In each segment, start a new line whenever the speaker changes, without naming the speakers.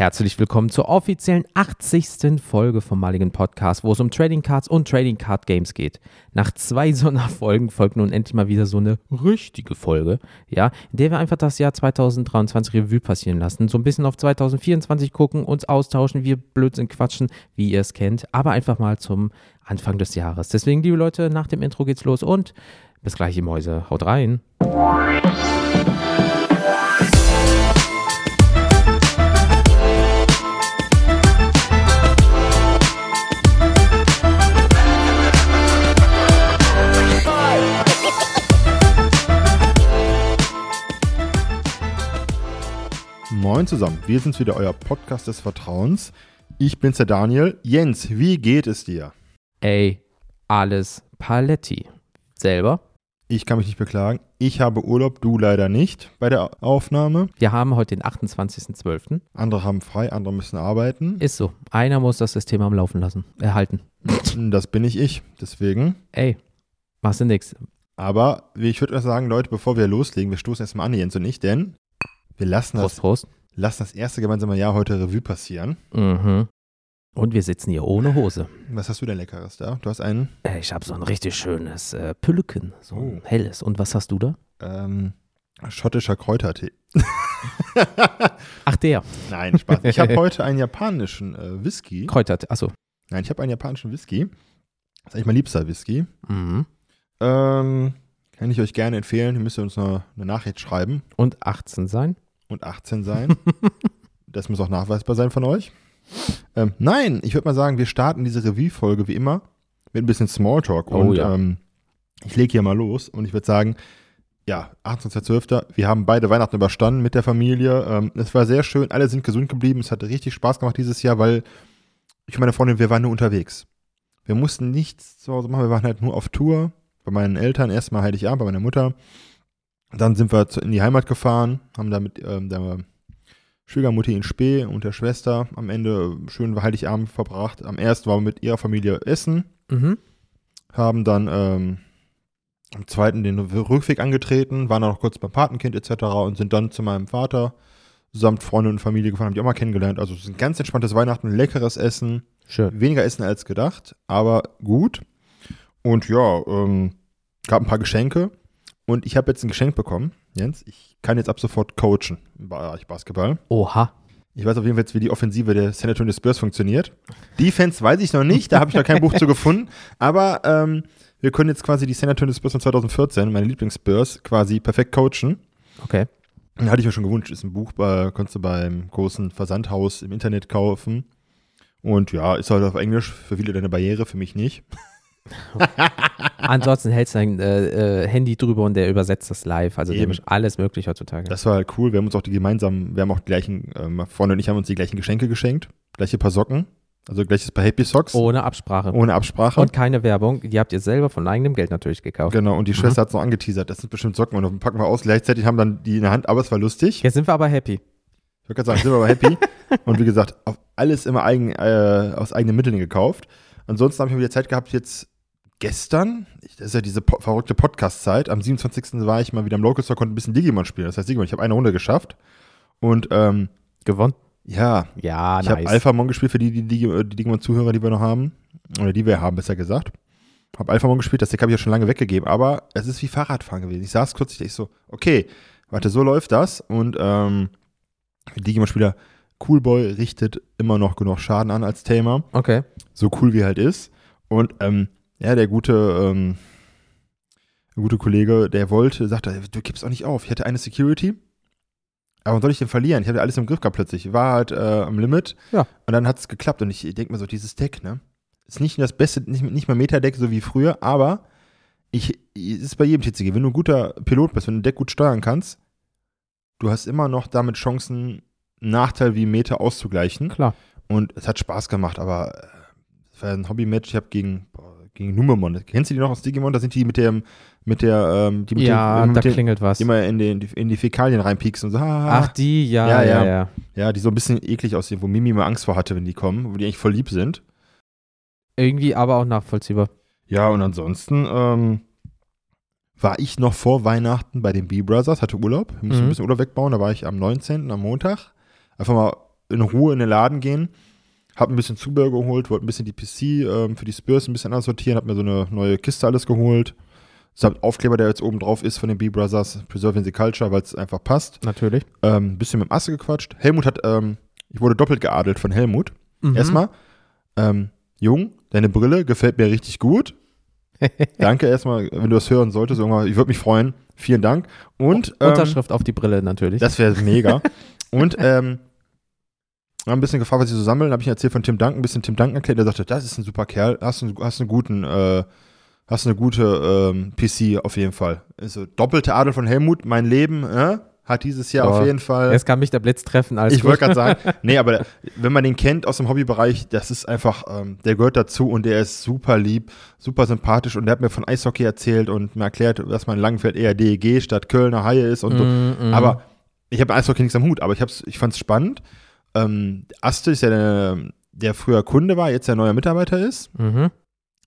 Herzlich willkommen zur offiziellen 80. Folge vom Maligen Podcast, wo es um Trading Cards und Trading Card Games geht. Nach zwei Sonderfolgen folgt nun endlich mal wieder so eine richtige Folge, ja, in der wir einfach das Jahr 2023 Revue passieren lassen, so ein bisschen auf 2024 gucken, uns austauschen, wir Blödsinn quatschen, wie ihr es kennt, aber einfach mal zum Anfang des Jahres. Deswegen, liebe Leute, nach dem Intro geht's los und bis gleich, ihr Mäuse. Haut rein.
Moin zusammen, wir sind wieder euer Podcast des Vertrauens. Ich bin's der Daniel. Jens, wie geht es dir?
Ey, alles Paletti. Selber?
Ich kann mich nicht beklagen. Ich habe Urlaub, du leider nicht bei der Aufnahme.
Wir haben heute den 28.12.
Andere haben frei, andere müssen arbeiten.
Ist so. Einer muss das System am Laufen lassen. Erhalten.
Das bin nicht ich, deswegen.
Ey, machst du nix.
Aber ich würde sagen, Leute, bevor wir loslegen, wir stoßen erstmal an, Jens und ich, denn wir lassen
Prost,
das,
Prost.
Lassen das erste gemeinsame Jahr heute Revue passieren.
Mhm. Und wir sitzen hier ohne Hose.
Was hast du denn Leckeres da? Du hast einen
Äh, Ich habe so ein richtig schönes äh, Pülken, so ein
Oh.
helles. Und was hast du da?
ähm, schottischer Kräutertee.
Ach, der.
Nein, Spaß. Ich habe heute einen japanischen äh, Whisky.
Kräuter. Achso.
Nein, ich habe einen japanischen Whisky. Das ist eigentlich mein liebster Whisky.
Mhm.
Ähm, kann ich euch gerne empfehlen. Ihr müsst uns eine, eine Nachricht schreiben
Und 18 sein?
Und 18 sein. das muss auch nachweisbar sein von euch. Ähm, nein, ich würde mal sagen, wir starten diese Revue-Folge wie immer mit ein bisschen Smalltalk.
Oh
und
ja.
ähm, ich lege hier mal los und ich würde sagen, ja, 28.12. Wir haben beide Weihnachten überstanden mit der Familie. Ähm, es war sehr schön, alle sind gesund geblieben. Es hatte richtig Spaß gemacht dieses Jahr, weil ich und meine Freundin, wir waren nur unterwegs. Wir mussten nichts zu Hause machen, wir waren halt nur auf Tour. Bei meinen Eltern, erstmal Heiligabend, bei meiner Mutter. Dann sind wir in die Heimat gefahren, haben da mit ähm, der Schwiegermutti in Spee und der Schwester am Ende schön Heiligabend verbracht. Am ersten waren wir mit ihrer Familie essen,
Mhm.
haben dann ähm, am zweiten den Rückweg angetreten, waren dann noch kurz beim Patenkind etc. und sind dann zu meinem Vater samt Freunde und Familie gefahren, haben die auch mal kennengelernt. Also es ist ein ganz entspanntes Weihnachten, leckeres Essen,
Schön.
weniger Essen als gedacht, aber gut. Und ja, ähm, gab ein paar Geschenke. Und ich habe jetzt ein Geschenk bekommen, Jens. Ich kann jetzt ab sofort coachen im Bereich Basketball.
Oha.
Ich weiß auf jeden Fall jetzt, wie die Offensive der San Antonio Spurs funktioniert. Defense weiß ich noch nicht, da habe ich noch kein Buch zu gefunden. Aber ähm, wir können jetzt quasi die San Antonio Spurs von 2014, meine Lieblings-Spurs, quasi perfekt coachen.
Okay.
Hatte ich mir schon gewünscht. Ist ein Buch, bei, konntest du beim großen Versandhaus im Internet kaufen. Und ja, ist halt auf Englisch. Für viele eine Barriere, für mich nicht.
Ansonsten hältst du dein äh, äh, Handy drüber und der übersetzt das live. Also
Eben.
alles möglich heutzutage.
Das war halt cool. Wir haben uns auch die gemeinsamen, wir haben auch die gleichen, ähm, Freunde und ich haben uns die gleichen Geschenke geschenkt. Gleiche paar Socken. Also gleiches paar Happy Socks.
Ohne Absprache.
Ohne Absprache.
Und keine Werbung. Die habt ihr selber von eigenem Geld natürlich gekauft.
genau, und die Schwester hat es noch angeteasert. Das sind bestimmt Socken und dann packen wir aus. Gleichzeitig haben dann die in der Hand, aber es war lustig.
Jetzt sind wir aber happy.
Ich würde gerade sagen, sind wir aber happy. und wie gesagt, auf alles immer eigen, äh, aus eigenen Mitteln gekauft. Ansonsten habe ich wieder Zeit gehabt, jetzt gestern, ich- das ist ja diese po verrückte Podcast-Zeit, am 27. war ich mal wieder im Local Store, konnte ein bisschen Digimon spielen. Das heißt Digimon, ich habe eine Runde geschafft. Und ähm,
Gewonnen?
ja,
Ja,
ich habe
nice.
Alphamon gespielt für die, die, die, die Digimon-Zuhörer, die wir noch haben. Oder die wir haben, besser gesagt. Habe Alphamon gespielt, das Deck habe ich ja schon lange weggegeben, aber es ist wie Fahrradfahren gewesen. Ich saß kurz, ich dachte so, okay, warte, so läuft das. Und ähm, Digimon-Spieler Coolboy richtet immer noch genug Schaden an als Thema.
Okay.
So cool wie er halt ist. Und ähm, ja, der gute, ähm, gute Kollege, der wollte, sagte, du gibst auch nicht auf. Ich hatte eine Security. Aber wann soll ich denn verlieren? Ich hatte alles im Griff gehabt plötzlich. Ich war halt äh, am Limit.
Ja.
Und dann hat es geklappt. Und ich denke mir so, dieses Deck, ne? Ist nicht das beste, nicht, nicht mal Meta-Deck so wie früher, aber ich, es ist bei jedem TCG. Wenn du ein guter Pilot bist, wenn du ein Deck gut steuern kannst, du hast immer noch damit Chancen, Nachteil wie Meta auszugleichen.
Klar.
Und es hat Spaß gemacht, aber äh, es war ein Hobby-Match. Ich habe gegen, gegen Numemon. Kennst du die noch aus Digimon? Da sind die mit dem, mit der, ähm, die mit
Ja,
dem,
da
den,
klingelt was.
die immer in, den, in die Fäkalien reinpiekst und so. Ah,
Ach, die, ja,
Ja,
ja,
ja.
ja.
Ja, die so ein bisschen eklig aussehen, wo Mimi mal Angst vor hatte, wenn die kommen, wo die eigentlich voll lieb sind.
Irgendwie aber auch nachvollziehbar.
Ja, und ansonsten ähm, war ich noch vor Weihnachten bei den B-Brothers, hatte Urlaub. Ich musste
Mhm.
ein bisschen Urlaub wegbauen. Da war ich am 19., am Montag. Einfach mal in Ruhe in den Laden gehen, habe ein bisschen Zubehör geholt, wollte ein bisschen die PC ähm, für die Spurs ein bisschen anders sortieren, habe mir so eine neue Kiste alles geholt. Samt Aufkleber, der jetzt oben drauf ist von den B-Brothers, Preserving the Culture, weil es einfach passt.
Natürlich.
Ähm, ein bisschen mit dem Asse gequatscht. Helmut hat, ähm, ich wurde doppelt geadelt von Helmut.
Mhm.
Erstmal, ähm, Jung, deine Brille gefällt mir richtig gut. Danke erstmal, wenn du das hören solltest, irgendwann, ich würde mich freuen. Vielen Dank. Und ähm,
Unterschrift auf die Brille natürlich.
das wäre mega. Und ähm, ein bisschen gefragt, was sie so sammeln. habe ich erzählt von Tim Duncan, ein bisschen Tim Duncan erklärt. Der sagte, das ist ein super Kerl. Hast einen, hast einen guten, äh, hast eine gute ähm, PC auf jeden Fall. Also doppelte Adel von Helmut. Mein Leben äh, hat dieses Jahr
Oh,
auf jeden Fall.
Jetzt kann mich der Blitz treffen. Alles
Ich wollte gerade sagen, nee, aber wenn man den kennt aus dem Hobbybereich, das ist einfach, ähm, der gehört dazu und der ist super lieb, super sympathisch und der hat mir von Eishockey erzählt und mir erklärt, dass man in Langenfeld eher DEG statt Kölner Haie ist und so.
Mm, mm.
Aber ich habe Eishockey nichts am Hut, aber ich, hab's, ich fand es spannend. Ähm, Aste ist ja der, der früher Kunde war, jetzt der neuer Mitarbeiter ist.
Mhm.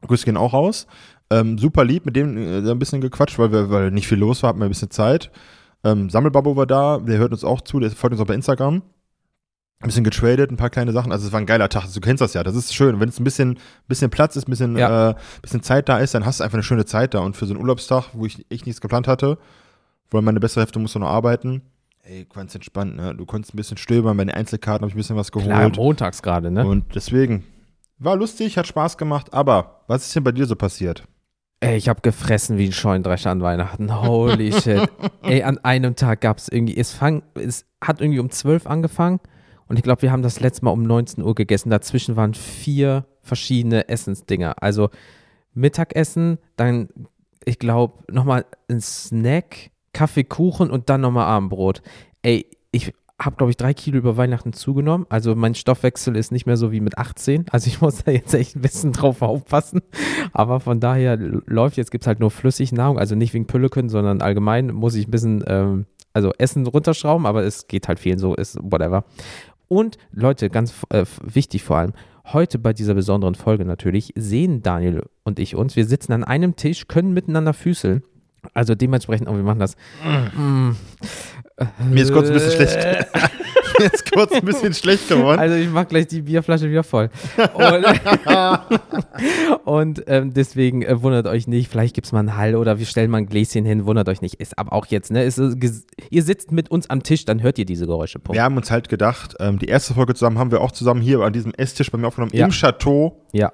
Grüße gehen auch raus. Ähm, super lieb, mit dem äh, ein bisschen gequatscht, weil, wir, weil nicht viel los war, hatten wir ein bisschen Zeit. Ähm, Sammelbabo war da, der hört uns auch zu, der folgt uns auch bei Instagram. Ein bisschen getradet, ein paar kleine Sachen. Also es war ein geiler Tag. Du kennst das ja. Das ist schön. Wenn es ein bisschen, bisschen Platz ist, ein bisschen,
Ja.
äh, bisschen Zeit da ist, dann hast du einfach eine schöne Zeit da. Und für so einen Urlaubstag, wo ich echt nichts geplant hatte, weil meine bessere Hälfte musste noch arbeiten, ey, ganz entspannt. Ne? Du konntest ein bisschen stöbern. Bei den Einzelkarten habe ich ein bisschen was geholt.
Klar, montags gerade, ne?
Und deswegen war lustig, hat Spaß gemacht. Aber was ist denn bei dir so passiert?
Ey, ich habe gefressen wie ein Scheunendrescher an Weihnachten. Holy shit. Ey, an einem Tag gab es irgendwie, es, fang, es hat irgendwie um 12 angefangen und ich glaube, wir haben das letzte Mal um 19 Uhr gegessen. Dazwischen waren vier verschiedene Essensdinger. Also Mittagessen, dann, ich glaube, nochmal ein Snack, Kaffee, Kuchen und dann nochmal Abendbrot. Ey, ich habe, glaube ich, drei Kilo über Weihnachten zugenommen. Also mein Stoffwechsel ist nicht mehr so wie mit 18. Also ich muss da jetzt echt ein bisschen drauf aufpassen. Aber von daher läuft jetzt, gibt es halt nur Flüssignahrung, also nicht wegen Pülleken, sondern allgemein muss ich ein bisschen, ähm, also Essen runterschrauben, aber es geht halt vielen so, ist whatever. Und Leute, ganz äh, wichtig vor allem, heute bei dieser besonderen Folge natürlich sehen Daniel und ich uns. Wir sitzen an einem Tisch, können miteinander füßeln. Also dementsprechend, oh, wir machen das. Mm.
Mir ist kurz ein bisschen schlecht. Mir ist kurz ein bisschen schlecht geworden.
Also ich mach gleich die Bierflasche wieder voll. Und, und ähm, deswegen äh, wundert euch nicht, vielleicht gibt es mal einen Hall oder wir stellen mal ein Gläschen hin, wundert euch nicht. Ist aber auch jetzt, ne? Ist, äh, ihr sitzt mit uns am Tisch, dann hört ihr diese Geräusche. Punkt.
Wir haben uns halt gedacht, ähm, die erste Folge zusammen haben wir auch zusammen hier an diesem Esstisch bei mir aufgenommen,
Ja.
im Chateau,
Ja.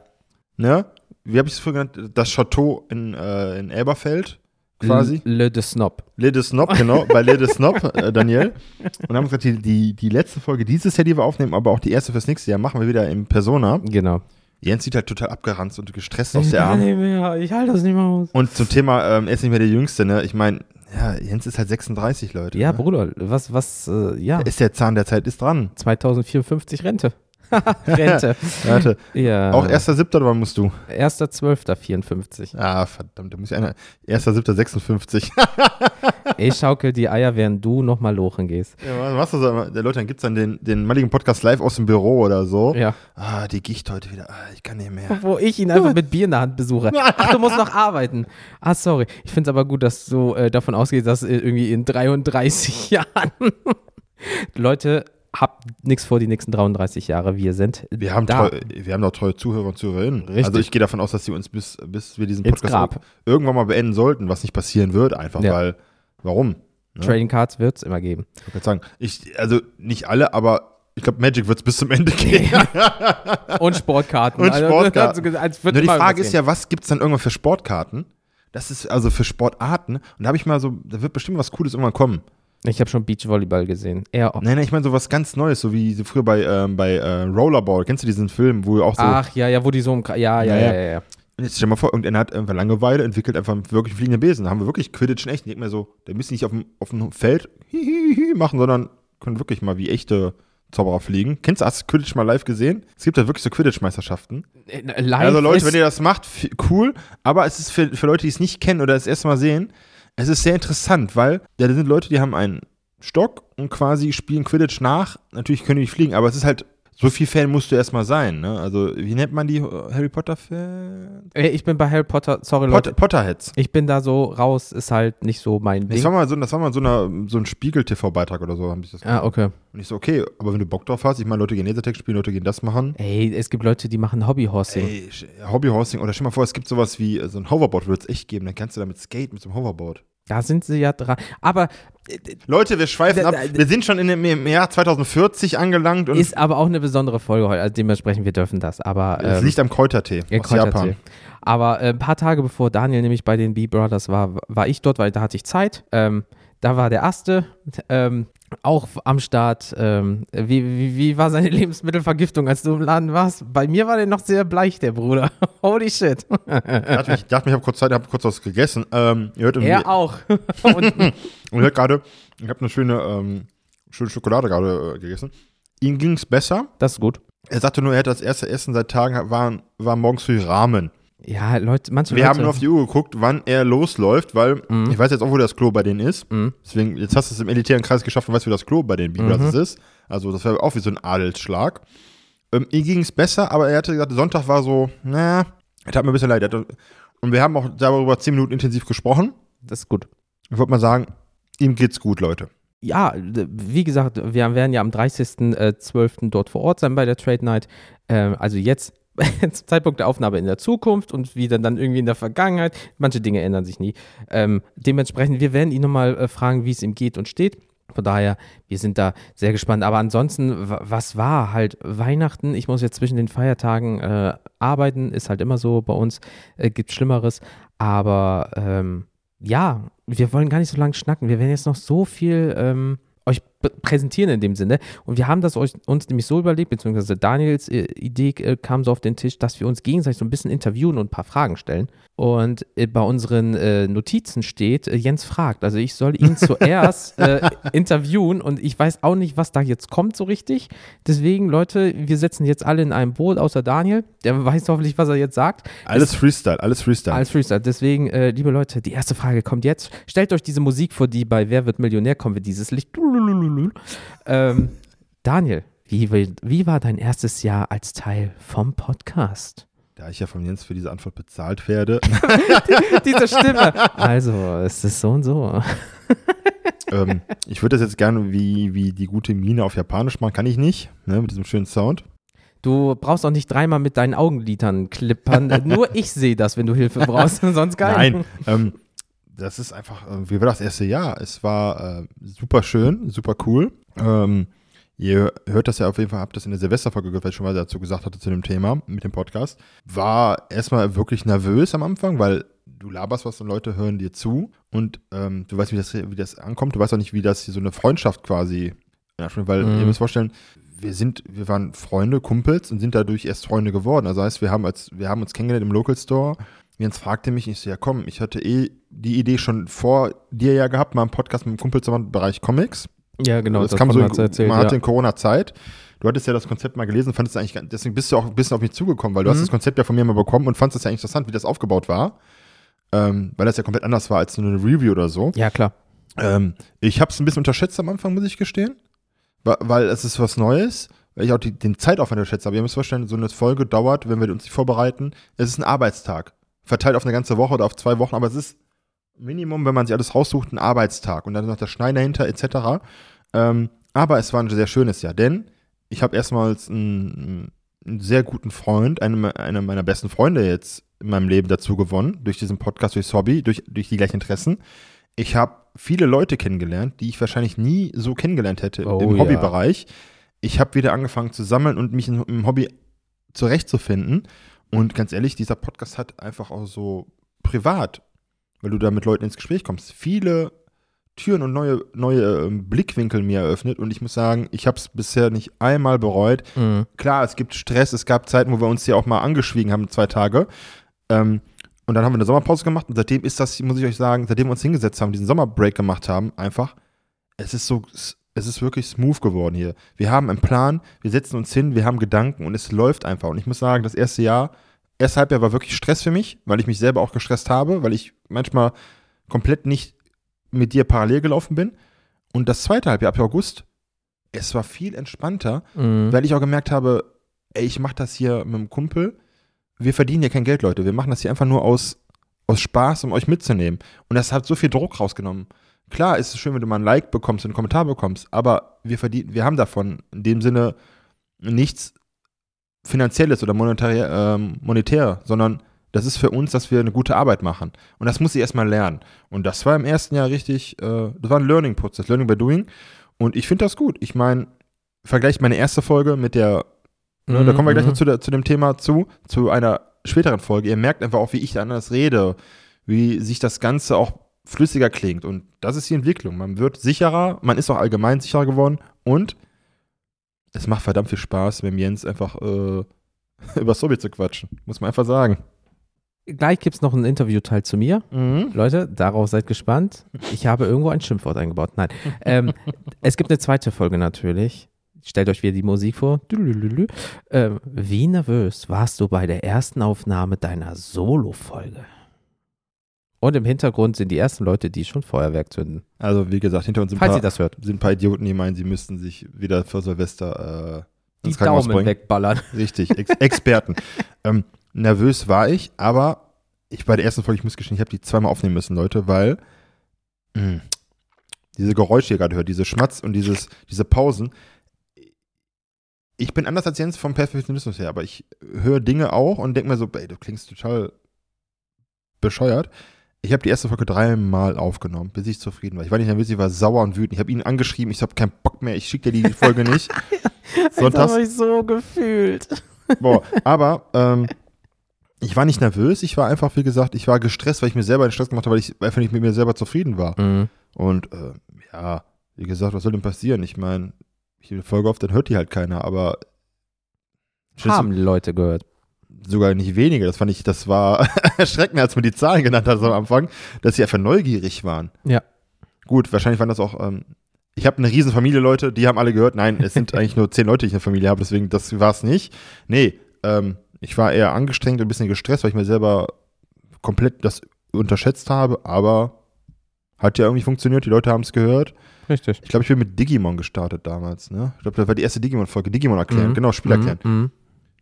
ne? Wie habe ich es vorher genannt? Das Chateau in, äh, in Elberfeld, quasi.
Le, de Snob.
Le de Snob, genau, bei Le de Snob, äh, Daniel. Und haben gesagt, die, die, die letzte Folge dieses Jahr, die wir aufnehmen, aber auch die erste fürs nächste Jahr, machen wir wieder in Persona.
Genau.
Jens sieht halt total abgeranzt und gestresst aus
Ich
der
kann
Arm.
nicht mehr, ich halte das nicht mehr aus.
Und zum Thema, ähm, er ist nicht mehr der Jüngste, ne? Ich meine, ja, Jens ist halt 36, Leute.
Ja,
ne?
Bruder, was, was, äh, ja,
Ist der Zahn der Zeit, ist dran.
2054 Rente. Rente.
Warte,
Ja.
auch 1.7. oder wann musst du?
1.12.54.
Ah, verdammt, da muss ich einer. 1.7.56.
Ich schaukel die Eier, während du nochmal lochen gehst.
ja, was machst du? Der Leute, dann gibt's dann den, den maligen Podcast live aus dem Büro oder so.
Ja.
Ah, die Gicht heute wieder. Ah, ich kann nicht mehr.
Wo ich ihn einfach mit Bier in der Hand besuche. Ach, du musst noch arbeiten. Ah, sorry. Ich finde es aber gut, dass du äh, davon ausgehst, dass äh, irgendwie in 33 Jahren Leute, habt nichts vor die nächsten 33 Jahre. Wir sind
Wir haben,
da.
treu, wir haben doch treue Zuhörer und Zuhörerinnen.
Richtig.
Also ich gehe davon aus, dass sie uns bis, bis wir diesen Podcast irgendwann mal beenden sollten, was nicht passieren wird, einfach
Ja.
weil, warum? Ne?
Trading Cards wird es immer geben.
Ich gerade sagen, ich, also nicht alle, aber ich glaube, Magic wird es bis zum Ende gehen.
Und Sportkarten.
Und Sportkarten.
Also, als
Nur die Frage ist ja, was gibt es dann irgendwann für Sportkarten? Das ist also für Sportarten. Und da habe ich mal so, da wird bestimmt was Cooles irgendwann kommen.
Ich habe schon Beachvolleyball gesehen. Eher
Nein, nein, ich meine so was ganz Neues, so wie so früher bei, ähm, bei äh, Rollerball. Kennst du diesen Film, wo auch so.
Ach ja, ja, wo die so im Kra- ja, ja,
Ja,
ja,
ja. Und jetzt stell dir mal vor, irgendeiner hat einfach Langeweile, entwickelt einfach wirklich fliegende Besen. Da haben wir wirklich Quidditch in echt. Nicht mehr so, der müssen nicht auf dem, auf dem Feld machen, sondern können wirklich mal wie echte Zauberer fliegen. Kennst du, hast du Quidditch mal live gesehen? Es gibt da wirklich so Quidditch-Meisterschaften.
Äh, Live
Also Leute, wenn ihr das macht, cool. Aber es ist für, für Leute, die es nicht kennen oder das erste Mal sehen, es ist sehr interessant, weil da sind Leute, die haben einen Stock und quasi spielen Quidditch nach. Natürlich können die nicht fliegen, aber es ist halt so viel Fan musst du erstmal sein, ne? Also, wie nennt man die Harry Potter-Fans?
Ey, Ich bin bei Harry Potter, sorry
Pot
Leute,
Potterheads.
ich bin da so raus, ist halt nicht so mein
Das
Ding.
war mal so, das war mal so, eine, so ein Spiegel-TV-Beitrag oder so, haben sich das
Ah, okay.
Und ich so, okay, aber wenn du Bock drauf hast, ich meine, Leute gehen Lasertag spielen, Leute gehen das machen.
Ey, es gibt Leute, die machen Hobbyhorsing.
Ey, Hobbyhorsing, oder stell mal vor, es gibt sowas wie äh, so ein Hoverboard, würde es echt geben, dann kannst du damit skate mit so einem Hoverboard.
Da sind sie ja dran. Aber
Leute, wir schweifen ab. Wir sind schon in im Jahr 2040 angelangt
ist aber auch eine besondere Folge heute. Also dementsprechend, wir dürfen das. Aber
es
ähm,
liegt am Kräutertee
ja,
aus
Kräutertee.
Japan.
Aber äh, ein paar Tage bevor Daniel nämlich bei den B-Brothers war, war ich dort, weil da hatte ich Zeit. Ähm, da war der Erste ähm, auch am Start. Ähm, wie, wie, wie war seine Lebensmittelvergiftung, als du im Laden warst? Bei mir war der noch sehr bleich, der Bruder. Holy shit.
Ich dachte, ich dachte, ich habe kurz Zeit, ich habe kurz was gegessen. Ähm, ihr hört,
er auch. Und,
und ihr hört gerade, ich habe eine schöne, ähm, schöne Schokolade gerade äh, gegessen. Ihm ging es besser.
das ist gut.
Er sagte nur, er hätte das erste Essen seit Tagen, war, war morgens früh Rahmen.
Ja, Leute, manche
Wir
Leute.
haben nur auf die Uhr geguckt, wann er losläuft, weil
Mhm.
ich weiß jetzt auch, wo das Klo bei denen ist.
Mhm.
Deswegen, jetzt hast du es im elitären Kreis geschafft und weißt, wie das Klo bei den Big Brothers
Mhm.
ist. Also, das wäre auch wie so ein Adelsschlag. Ähm, ihm ging es besser, aber er hatte gesagt, Sonntag war so, naja, er tat mir ein bisschen leid. Hatte, und wir haben auch darüber zehn Minuten intensiv gesprochen.
das ist gut.
Ich wollte mal sagen, ihm geht's gut, Leute.
ja, wie gesagt, wir werden ja am 30.12. dort vor Ort sein bei der Trade Night. Ähm, also jetzt zum Zeitpunkt der Aufnahme in der Zukunft und wieder dann irgendwie in der Vergangenheit. Manche Dinge ändern sich nie. Ähm, dementsprechend, wir werden ihn nochmal äh, fragen, wie es ihm geht und steht. Von daher, wir sind da sehr gespannt. Aber ansonsten, wa- was war halt Weihnachten? Ich muss jetzt zwischen den Feiertagen äh, arbeiten, ist halt immer so bei uns, äh, gibt Schlimmeres. Aber ähm, ja, wir wollen gar nicht so lange schnacken. Wir werden jetzt noch so viel ähm, euch präsentieren in dem Sinne. Und wir haben das euch, uns nämlich so überlegt, beziehungsweise Daniels äh, Idee äh, kam so auf den Tisch, dass wir uns gegenseitig so ein bisschen interviewen und ein paar Fragen stellen. Und äh, bei unseren äh, Notizen steht, äh, Jens fragt. Also ich soll ihn zuerst äh, interviewen und ich weiß auch nicht, was da jetzt kommt so richtig. Deswegen, Leute, wir setzen jetzt alle in einem Boot, außer Daniel. Der weiß hoffentlich, was er jetzt sagt.
Alles Freestyle, alles Freestyle.
Als Freestyle. Deswegen, liebe Leute, die erste Frage kommt jetzt. Stellt euch diese Musik vor, die bei Wer wird Millionär kommt, wird dieses Licht. Ähm, Daniel, wie, wie war dein erstes Jahr als Teil vom Podcast?
da ich ja von Jens für diese Antwort bezahlt werde,
Diese Stimme. Also, es ist so und so.
ähm, ich würde das jetzt gerne wie, wie die gute Mine auf Japanisch machen, kann ich nicht, ne, mit diesem schönen Sound.
Du brauchst auch nicht dreimal mit deinen Augenlidern klippern. Nur ich sehe das, wenn du Hilfe brauchst, sonst gar
Nein, ähm, das ist einfach, äh, wie war das erste Jahr? Es war äh, super schön, super cool. Ähm, ihr hört das ja auf jeden Fall, habt das in der Silvesterfolge gehört, weil ich schon mal dazu gesagt hatte zu dem Thema mit dem Podcast. War erstmal wirklich nervös am Anfang, weil du laberst was und Leute hören dir zu und ähm, du weißt, wie das, wie das ankommt. Du weißt auch nicht, wie das hier so eine Freundschaft quasi, weil
Mhm.
ihr müsst vorstellen, wir sind, wir waren Freunde, Kumpels und sind dadurch erst Freunde geworden. Also heißt, wir haben als, wir haben uns kennengelernt im Local Store. Jens fragte mich, ich so, ja komm, ich hatte eh die Idee schon vor dir ja gehabt, mal einen Podcast mit einem Kumpel zu machen im Bereich Comics.
Ja, genau.
das kam so,
erzählt,
man
ja.
hatte in Corona-Zeit. Du hattest ja das Konzept mal gelesen, fandest es eigentlich, ganz- deswegen bist du auch ein bisschen auf mich zugekommen, weil du hast
Mhm.
das Konzept ja von mir mal bekommen und fandest es ja eigentlich interessant, wie das aufgebaut war. Ähm, weil das ja komplett anders war als nur eine Review oder so.
ja, klar.
Ähm, ich habe es ein bisschen unterschätzt am Anfang, muss ich gestehen. Weil es ist was Neues, weil ich auch die, den Zeitaufwand unterschätzt habe. Ihr müsst vorstellen, so eine Folge dauert, wenn wir uns nicht vorbereiten, es ist ein Arbeitstag. Verteilt auf eine ganze Woche oder auf zwei Wochen, aber es ist Minimum, wenn man sich alles raussucht, ein Arbeitstag und dann noch der Schneiden dahinter etc. Ähm, aber es war ein sehr schönes Jahr, denn ich habe erstmals einen, einen sehr guten Freund, einen, einen meiner besten Freunde jetzt in meinem Leben dazu gewonnen, durch diesen Podcast, durchs Hobby, durch, durch die gleichen Interessen. Ich habe viele Leute kennengelernt, die ich wahrscheinlich nie so kennengelernt hätte
Oh,
im
ja.
Hobbybereich. Ich habe wieder angefangen zu sammeln und mich im Hobby zurechtzufinden. Und ganz ehrlich, dieser Podcast hat einfach auch so privat, weil du da mit Leuten ins Gespräch kommst, viele Türen und neue, neue ähm, Blickwinkel mir eröffnet. Und ich muss sagen, ich habe es bisher nicht einmal bereut.
Mhm.
Klar, es gibt Stress, es gab Zeiten, wo wir uns hier auch mal angeschwiegen haben, zwei Tage. Ähm, und dann haben wir eine Sommerpause gemacht und seitdem ist das, muss ich euch sagen, seitdem wir uns hingesetzt haben, diesen Sommerbreak gemacht haben, einfach, es ist so, es ist wirklich smooth geworden hier. Wir haben einen Plan, wir setzen uns hin, wir haben Gedanken und es läuft einfach. Und ich muss sagen, das erste Jahr, erste Halbjahr war wirklich Stress für mich, weil ich mich selber auch gestresst habe, weil ich manchmal komplett nicht mit dir parallel gelaufen bin. Und das zweite Halbjahr, ab August, es war viel entspannter,
Mhm.
weil ich auch gemerkt habe, ey, ich mache das hier mit einem Kumpel. Wir verdienen ja kein Geld, Leute. Wir machen das hier einfach nur aus, aus Spaß, um euch mitzunehmen. Und das hat so viel Druck rausgenommen. Klar ist es schön, wenn du mal ein Like bekommst und einen Kommentar bekommst, aber wir verdienen, wir haben davon in dem Sinne nichts Finanzielles oder monetär, ähm, monetär, sondern das ist für uns, dass wir eine gute Arbeit machen. Und das muss ich erstmal lernen. Und das war im ersten Jahr richtig, äh, das war ein Learning-Prozess, Learning by Doing. Und ich finde das gut. Ich meine, vergleicht meine erste Folge mit der, ne, da kommen wir gleich noch zu, der, zu dem Thema zu, zu einer späteren Folge. Ihr merkt einfach auch, wie ich anders rede, wie sich das Ganze auch flüssiger klingt. Und das ist die Entwicklung. Man wird sicherer, man ist auch allgemein sicherer geworden und es macht verdammt viel Spaß, mit dem Jens einfach äh, über Sobi zu quatschen. Muss man einfach sagen.
Gleich gibt es noch einen Interviewteil zu mir.
Mhm.
Leute, darauf seid gespannt. Ich habe irgendwo ein Schimpfwort eingebaut. Nein. Ähm, es gibt eine zweite Folge natürlich. Stellt euch wieder die Musik vor. Ähm, wie nervös warst du bei der ersten Aufnahme deiner Solo-Folge? Und im Hintergrund sind die ersten Leute, die schon Feuerwerk zünden.
Also, wie gesagt, hinter uns sind ein,
Falls
paar,
das hört.
sind ein paar Idioten, die meinen, sie müssten sich wieder für Silvester äh,
Die
ins Krankenhaus
Daumen
bringen.
wegballern.
Richtig, Ex Experten. ähm, nervös war ich, aber ich bei der ersten Folge, ich muss gestehen, ich habe die zweimal aufnehmen müssen, Leute, weil mh, diese Geräusche, die ihr gerade hört, diese Schmatz und dieses, diese Pausen, ich bin anders als Jens vom Perfektionismus her, aber ich höre Dinge auch und denke mir so, ey, du klingst total bescheuert. Ich habe die erste Folge dreimal aufgenommen, bis ich zufrieden war. Ich war nicht nervös, ich war sauer und wütend. Ich habe ihn angeschrieben, ich habe keinen Bock mehr, ich schicke dir die Folge nicht. Sonntags,
ich so gefühlt.
Boah, aber ähm, ich war nicht nervös, ich war einfach, wie gesagt, ich war gestresst, weil ich mir selber den Stress gemacht habe, weil ich einfach nicht mit mir selber zufrieden war.
Mhm.
Und äh, ja, wie gesagt, was soll denn passieren? Ich meine, ich eine Folge auf, dann hört die halt keiner, aber
Haben die Leute gehört.
Sogar nicht wenige. Das fand ich, das war erschreckend, als mir die Zahlen genannt hat am Anfang, dass sie einfach neugierig waren.
Ja.
Gut, wahrscheinlich waren das auch, ähm, ich habe eine riesen Familie, Leute, die haben alle gehört, nein, es sind eigentlich nur zehn Leute, die ich in der Familie habe, deswegen, das war es nicht. Nee, ähm, ich war eher angestrengt und ein bisschen gestresst, weil ich mir selber komplett das unterschätzt habe, aber hat ja irgendwie funktioniert, die Leute haben es gehört.
Richtig.
Ich glaube, ich bin mit Digimon gestartet damals, ne? Ich glaube, das war die erste Digimon-Folge, Digimon erklären,
Mhm.
genau, Spiel erklären.
Mhm.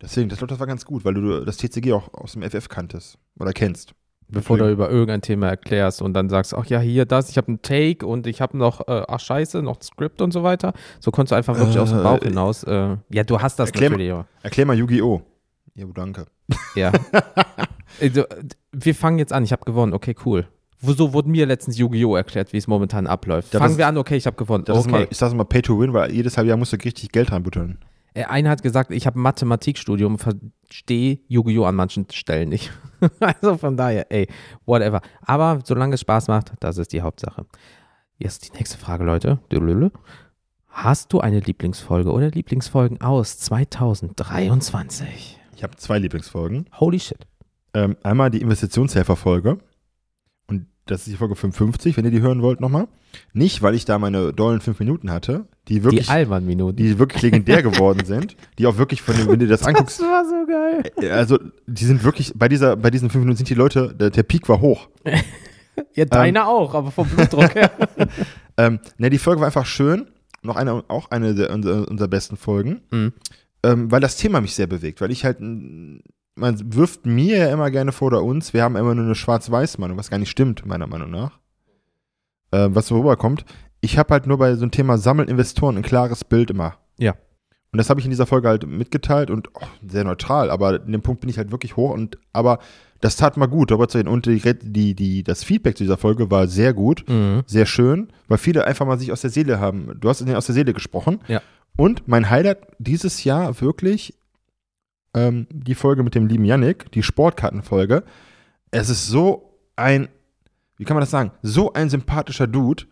Deswegen, das, glaub, das war ganz gut, weil du das TCG auch aus dem FF kanntest oder kennst.
Bevor du
Deswegen-
über irgendein Thema erklärst und dann sagst, ach ja, hier das, ich habe einen Take und ich habe noch, äh, ach scheiße, noch ein Skript und so weiter. So konntest du einfach wirklich aus dem Bauch
Äh,
hinaus. Äh, ja, du hast das
erklär-
natürlich. aber-
Erklär mal Yu-Gi-Oh! Jo, danke.
Ja. also, wir fangen jetzt an, ich habe gewonnen, okay, cool. Wo- So wurde mir letztens Yu-Gi-Oh! erklärt, wie es momentan abläuft.
Ja,
Fangen wir an, okay, ich habe gewonnen.
Das ist
okay.
mal, ich sage mal Pay to Win, weil jedes halbe Jahr musst du richtig Geld reinbutteln.
Äh, Einer hat gesagt, ich habe Mathematikstudium, verstehe Yu-Gi-Oh! an manchen Stellen nicht. also von daher, ey, whatever. Aber solange es Spaß macht, das ist die Hauptsache. Jetzt die nächste Frage, Leute. Hast du eine Lieblingsfolge oder Lieblingsfolgen aus 2023?
Ich habe zwei Lieblingsfolgen.
Holy shit.
Ähm, einmal die Investitionshelfer-Folge. Das ist die Folge 55, wenn ihr die hören wollt nochmal. Nicht, weil ich da meine dollen fünf Minuten hatte, die wirklich,
die Alman-Minuten.
die wirklich legendär geworden sind, die auch wirklich von dem, wenn du das anguckst,
war so geil.
also die sind wirklich, bei dieser, bei diesen fünf Minuten sind die Leute, der, der Peak war hoch.
Ja, deine auch, aber vom Blutdruck her.
Ähm, ne, die Folge war einfach schön. Noch eine, auch eine der, unserer, unserer besten Folgen.
Mhm.
Ähm, weil das Thema mich sehr bewegt. Weil ich halt, mm, man wirft mir ja immer gerne vor oder uns, wir haben immer nur eine Schwarz-Weiß-Meinung, was gar nicht stimmt, meiner Meinung nach. Ähm, was so rüberkommt. Ich habe halt nur bei so einem Thema Sammeln Investoren ein klares Bild immer.
Ja.
Und das habe ich in dieser Folge halt mitgeteilt und oh, sehr neutral, aber in dem Punkt bin ich halt wirklich hoch und aber das tat mal gut, darüber zu reden. Und die, die, die, das Feedback zu dieser Folge war sehr gut
Mhm.
sehr schön, weil viele einfach mal sich aus der Seele haben. Du hast aus der Seele gesprochen.
Ja.
Und mein Highlight dieses Jahr wirklich ähm, die Folge mit dem lieben Yannick, die Sportkartenfolge. Es ist so ein, wie kann man das sagen, so ein sympathischer Dude.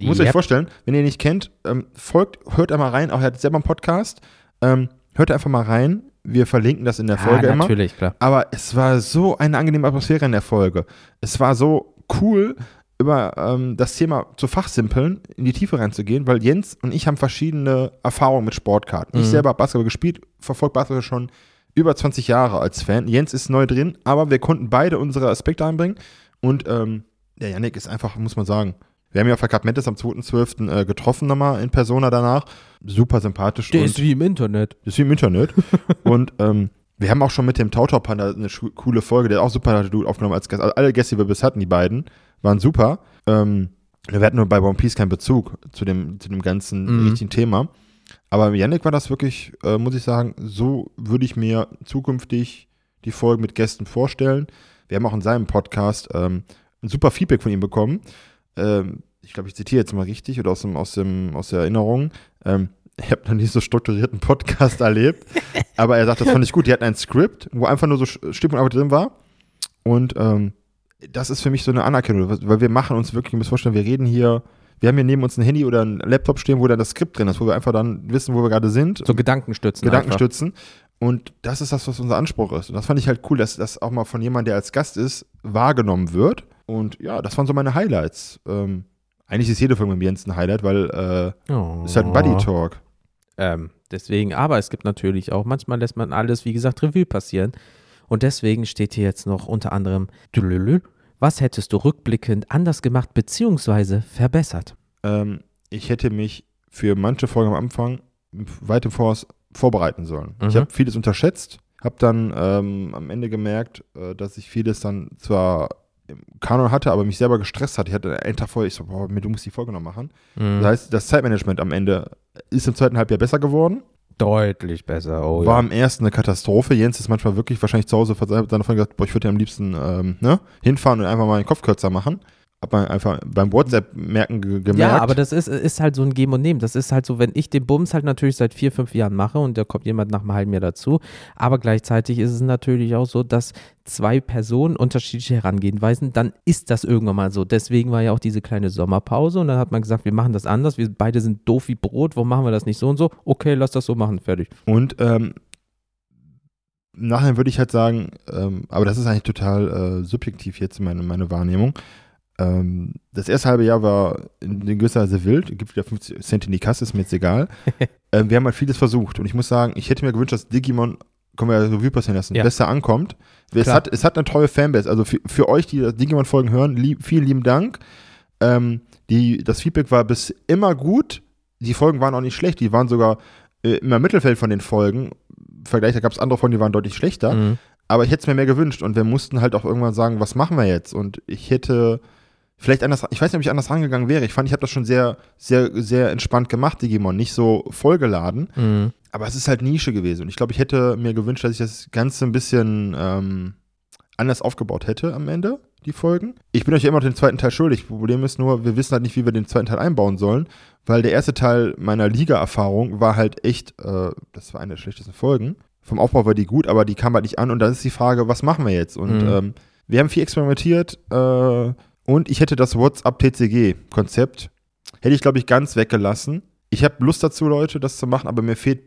Muss euch
Yep.
vorstellen, wenn ihr ihn nicht kennt, ähm, folgt, hört einmal rein, auch er hat selber einen Podcast. Ähm, hört einfach mal rein. Wir verlinken das in der Folge
ah,
immer.
natürlich, klar.
Aber es war so eine angenehme Atmosphäre in der Folge. Es war so cool, über ähm, das Thema zu fachsimpeln, in die Tiefe reinzugehen, weil Jens und ich haben verschiedene Erfahrungen mit Sportkarten. Ich
Mhm.
selber habe Basketball gespielt, verfolge Basketball schon über 20 Jahre als Fan. Jens ist neu drin, aber wir konnten beide unsere Aspekte einbringen. Und ähm, der Yannick ist einfach, muss man sagen, Wir haben ja Cup Mentis am 2.12. Äh, getroffen nochmal in Persona danach. Super sympathisch.
Der ist wie im Internet.
ist wie im Internet. und ähm, wir haben auch schon mit dem Tautau Panda eine coole Folge, der ist auch super Dude aufgenommen als Gast. Also alle Gäste, die wir bis hatten, die beiden, waren super. Ähm, wir hatten nur bei One Piece keinen Bezug zu dem, zu dem ganzen
Mhm.
richtigen Thema. Aber mit Yannick war das wirklich, äh, muss ich sagen, so würde ich mir zukünftig die Folgen mit Gästen vorstellen. Wir haben auch in seinem Podcast ähm, ein super Feedback von ihm bekommen. Ähm, ich glaube, ich zitiere jetzt mal richtig oder aus, dem, aus, dem, aus der Erinnerung. Ähm, ich habe noch nie so strukturierten Podcast erlebt. Aber er sagt, das fand ich gut. Die hatten ein Skript, wo einfach nur so Stichpunkt drin war. Und ähm, das ist für mich so eine Anerkennung, weil wir machen uns wirklich, ihr müsst vorstellen, wir reden hier, wir haben hier neben uns ein Handy oder ein Laptop stehen, wo dann das Skript drin ist, wo wir einfach dann wissen, wo wir gerade sind.
So Gedankenstützen.
Gedankenstützen. Und das ist das, was unser Anspruch ist. Und das fand ich halt cool, dass das auch mal von jemandem, der als Gast ist, wahrgenommen wird. Und ja, das waren so meine Highlights. Ähm, eigentlich ist jede Folge mit Jens ein Highlight, weil äh,
Oh.
es ist halt ein Buddy Talk.
Ähm, deswegen, aber es gibt natürlich auch, manchmal lässt man alles, wie gesagt, Revue passieren. Und deswegen steht hier jetzt noch unter anderem, was hättest du rückblickend anders gemacht bzw. verbessert?
Ähm, ich hätte mich für manche Folgen am Anfang weit im Voraus vorbereiten sollen. Ich
Mhm.
habe vieles unterschätzt, habe dann ähm, am Ende gemerkt, äh, dass ich vieles dann zwar im Kanon hatte, aber mich selber gestresst hat. Ich hatte einen Tag vorher, ich so, boah, mir, du musst die Folge noch machen.
Mhm.
Das heißt, das Zeitmanagement am Ende ist im zweiten Halbjahr besser geworden.
Deutlich besser. Oh,
War
ja.
am ersten eine Katastrophe. Jens ist manchmal wirklich wahrscheinlich zu Hause dann davon gesagt, boah, ich würde ja am liebsten ähm, ne, hinfahren und einfach mal den Kopf kürzer machen. Hab man einfach beim WhatsApp-Merken ge gemerkt.
Ja, aber das ist, ist halt so ein Geben und Nehmen. Das ist halt so, wenn ich den Bums halt natürlich seit vier, fünf Jahren mache und da kommt jemand nach einem halben Jahr dazu. Aber gleichzeitig ist es natürlich auch so, dass zwei Personen unterschiedliche Herangehenweisen, dann ist das irgendwann mal so. Deswegen war ja auch diese kleine Sommerpause und dann hat man gesagt, wir machen das anders. Wir beide sind doof wie Brot. Warum machen wir das nicht so und so? Okay, lass das so machen. Fertig.
Und ähm, im Nachhinein würde ich halt sagen, ähm, aber das ist eigentlich total äh, subjektiv jetzt meine, meine Wahrnehmung. Ähm, das erste halbe Jahr war in gewisser Weise wild, gibt wieder 50 Cent in die Kasse, ist mir jetzt egal. ähm, wir haben halt vieles versucht und ich muss sagen, ich hätte mir gewünscht, dass Digimon, können wir ja Revue passieren lassen,
Ja.
besser ankommt. Es
Klar.
hat, es hat eine treue Fanbase, also für, für euch, die das Digimon-Folgen hören, lieb, vielen lieben Dank. Ähm, die, das Feedback war bis immer gut, die Folgen waren auch nicht schlecht, die waren sogar äh, immer im Mittelfeld von den Folgen. Im Vergleich, da gab es andere Folgen, die waren deutlich schlechter.
Mhm.
Aber ich hätte es mir mehr gewünscht und wir mussten halt auch irgendwann sagen, was machen wir jetzt? Und ich hätte vielleicht anders, ich weiß nicht, ob ich anders rangegangen wäre. Ich fand, ich habe das schon sehr, sehr, sehr entspannt gemacht, Digimon, nicht so vollgeladen.
Mhm.
Aber es ist halt Nische gewesen. Und ich glaube, ich hätte mir gewünscht, dass ich das Ganze ein bisschen ähm, anders aufgebaut hätte am Ende, die Folgen. Ich bin euch ja immer noch den zweiten Teil schuldig. Problem ist nur, wir wissen halt nicht, wie wir den zweiten Teil einbauen sollen, weil der erste Teil meiner Liga-Erfahrung war halt echt, äh, das war eine der schlechtesten Folgen. Vom Aufbau war die gut, aber die kam halt nicht an und dann ist die Frage, was machen wir jetzt? Und
Mhm.
ähm, wir haben viel experimentiert äh, und ich hätte das WhatsApp-TCG-Konzept, hätte ich, glaube ich, ganz weggelassen. Ich habe Lust dazu, Leute, das zu machen, aber mir fehlt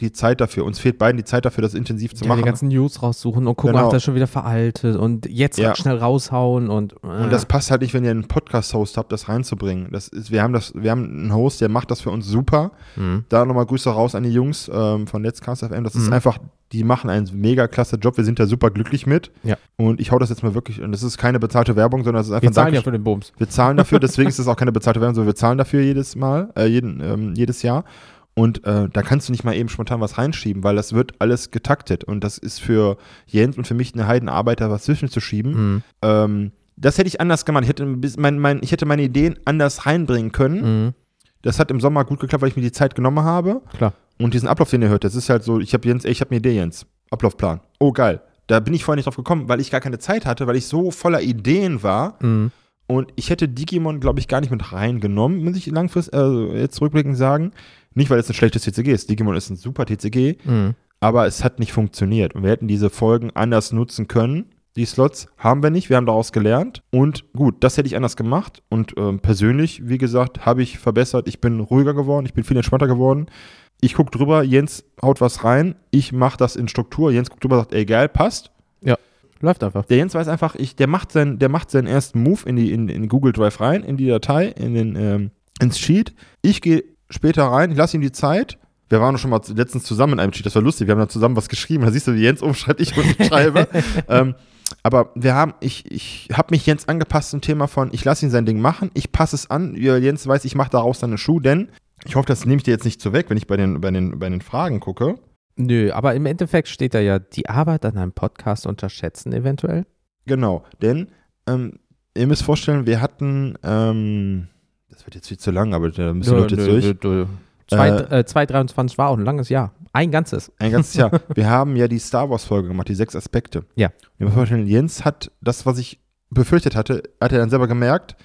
die Zeit dafür. Uns fehlt beiden die Zeit dafür, das intensiv zu
Ja,
machen.
die ganzen News raussuchen und gucken,
Genau.
ach, das ist schon wieder veraltet und jetzt
Ja.
schnell raushauen und. äh.
Und das passt halt nicht, wenn ihr einen Podcast-Host habt, das reinzubringen. Das ist, wir haben das, wir haben einen Host, der macht das für uns super.
Mhm.
Da nochmal Grüße raus an die Jungs ähm, von Netzcast FM. Das ist
Mhm.
einfach, die machen einen mega klasse Job. Wir sind da super glücklich mit.
Ja.
Und ich hau das jetzt mal wirklich, und das ist keine bezahlte Werbung, sondern das ist einfach
Wir
ein
zahlen ja für den Bums.
Wir zahlen dafür, deswegen ist es auch keine bezahlte Werbung, sondern wir zahlen dafür jedes Mal, äh, jeden, ähm, jedes Jahr. Und äh, da kannst du nicht mal eben spontan was reinschieben, weil das wird alles getaktet. Und das ist für Jens und für mich eine Heidenarbeit, da was zwischenzuschieben.
Mhm.
Ähm, das hätte ich anders gemacht. Ich hätte, mein, mein, ich hätte meine Ideen anders reinbringen können.
Mhm.
Das hat im Sommer gut geklappt, weil ich mir die Zeit genommen habe.
Klar.
Und diesen Ablauf, den ihr hört, das ist halt so, ich habe Jens, ey, ich habe eine Idee, Jens. Ablaufplan. Oh, geil. Da bin ich vorher nicht drauf gekommen, weil ich gar keine Zeit hatte, weil ich so voller Ideen war.
Mhm.
Und ich hätte Digimon, glaube ich, gar nicht mit reingenommen, muss ich langfristig, also jetzt rückblickend sagen. Nicht, weil es ein schlechtes TCG ist. Digimon ist ein super TCG,
Mhm.
aber es hat nicht funktioniert. Und wir hätten diese Folgen anders nutzen können. Die Slots haben wir nicht, wir haben daraus gelernt. Und gut, das hätte ich anders gemacht. Und ähm, persönlich, wie gesagt, habe ich verbessert. Ich bin ruhiger geworden, ich bin viel entspannter geworden. Ich gucke drüber, Jens haut was rein, ich mache das in Struktur. Jens guckt drüber, sagt, ey, geil, passt.
Läuft einfach.
Der Jens weiß einfach, ich, der macht seinen, der macht seinen ersten Move in die in, in Google Drive rein, in die Datei, in den ähm, ins Sheet. Ich gehe später rein, ich lasse ihm die Zeit. Wir waren schon mal letztens zusammen in einem Sheet, das war lustig. Wir haben dann zusammen was geschrieben. Da siehst du, wie Jens umschreibt, ich und schreibe. ähm, aber wir haben, ich, ich habe mich Jens angepasst zum Thema von, ich lasse ihn sein Ding machen, ich passe es an, Jens weiß, ich mache daraus dann eine Schuh, denn ich hoffe, das nehme ich dir jetzt nicht so weg, wenn ich bei den, bei den, bei den Fragen gucke.
Nö, aber im Endeffekt steht da ja die Arbeit an einem Podcast unterschätzen eventuell.
Genau, denn ähm, ihr müsst vorstellen, wir hatten, ähm, das wird jetzt viel zu lang, aber da müssen Leute jetzt durch.
Nö, nö. Zwei, äh, 2023 war auch ein langes Jahr. Ein ganzes.
Ein ganzes Jahr. Wir haben ja die Star Wars-Folge gemacht, die sechs Aspekte.
Ja.
Wir müssen vorstellen, Jens hat das, was ich befürchtet hatte, hat er dann selber gemerkt,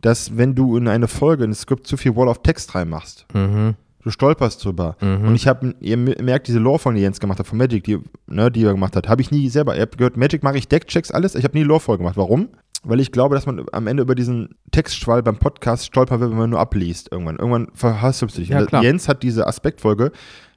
dass wenn du in eine Folge, in das Skript zu viel Wall of Text reinmachst,
Mhm.
du stolperst drüber.
Mhm.
Und ich habe, ihr merkt, diese Lore-Folge, die Jens gemacht hat, von Magic, die, ne, die er gemacht hat, habe ich nie selber. Ihr habt gehört, Magic mache ich Deckchecks, alles. Ich habe nie Lore-Folge gemacht. Warum? Weil ich glaube, dass man am Ende über diesen Textschwall beim Podcast stolpern wird, wenn man nur abliest irgendwann. Irgendwann verhasst du dich.
Ja, klar.
Jens hat diese Aspektfolge,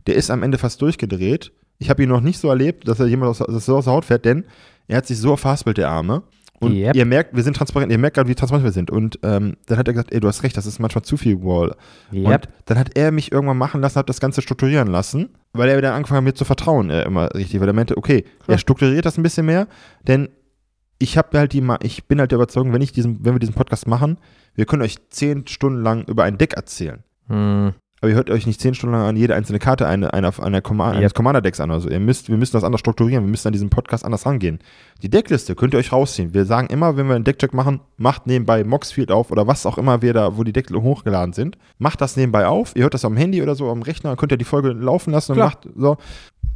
der ist am Ende fast durchgedreht. Ich habe ihn noch nicht so erlebt, dass er jemand aus, dass er aus der Haut fährt, denn er hat sich so verhaspelt, der Arme. Und
Yep.
ihr merkt, wir sind transparent, ihr merkt gerade, wie transparent wir sind. Und ähm, dann hat er gesagt, ey, du hast recht, das ist manchmal zu viel Wall.
Yep.
Und dann hat er mich irgendwann machen lassen, hat das Ganze strukturieren lassen, weil er dann angefangen hat, mir zu vertrauen, äh, immer richtig, weil er meinte, okay,
Klar.
er strukturiert das ein bisschen mehr, denn ich habe halt die, ich bin halt der Überzeugung, wenn ich diesen, wenn wir diesen Podcast machen, wir können euch zehn Stunden lang über ein Deck erzählen.
Hm.
Aber ihr hört euch nicht zehn Stunden lang an jede einzelne Karte eine, eine, einer Command,
Yep.
eines Commander-Decks an. Also ihr müsst, wir müssen das anders strukturieren, wir müssen an diesem Podcast anders rangehen. Die Deckliste könnt ihr euch rausziehen. Wir sagen immer, wenn wir einen Deckcheck machen, macht nebenbei Moxfield auf oder was auch immer wir da, wo die Deckel hochgeladen sind. Macht das nebenbei auf. Ihr hört das am Handy oder so am Rechner, könnt ihr die Folge laufen lassen und
Klar.
macht so.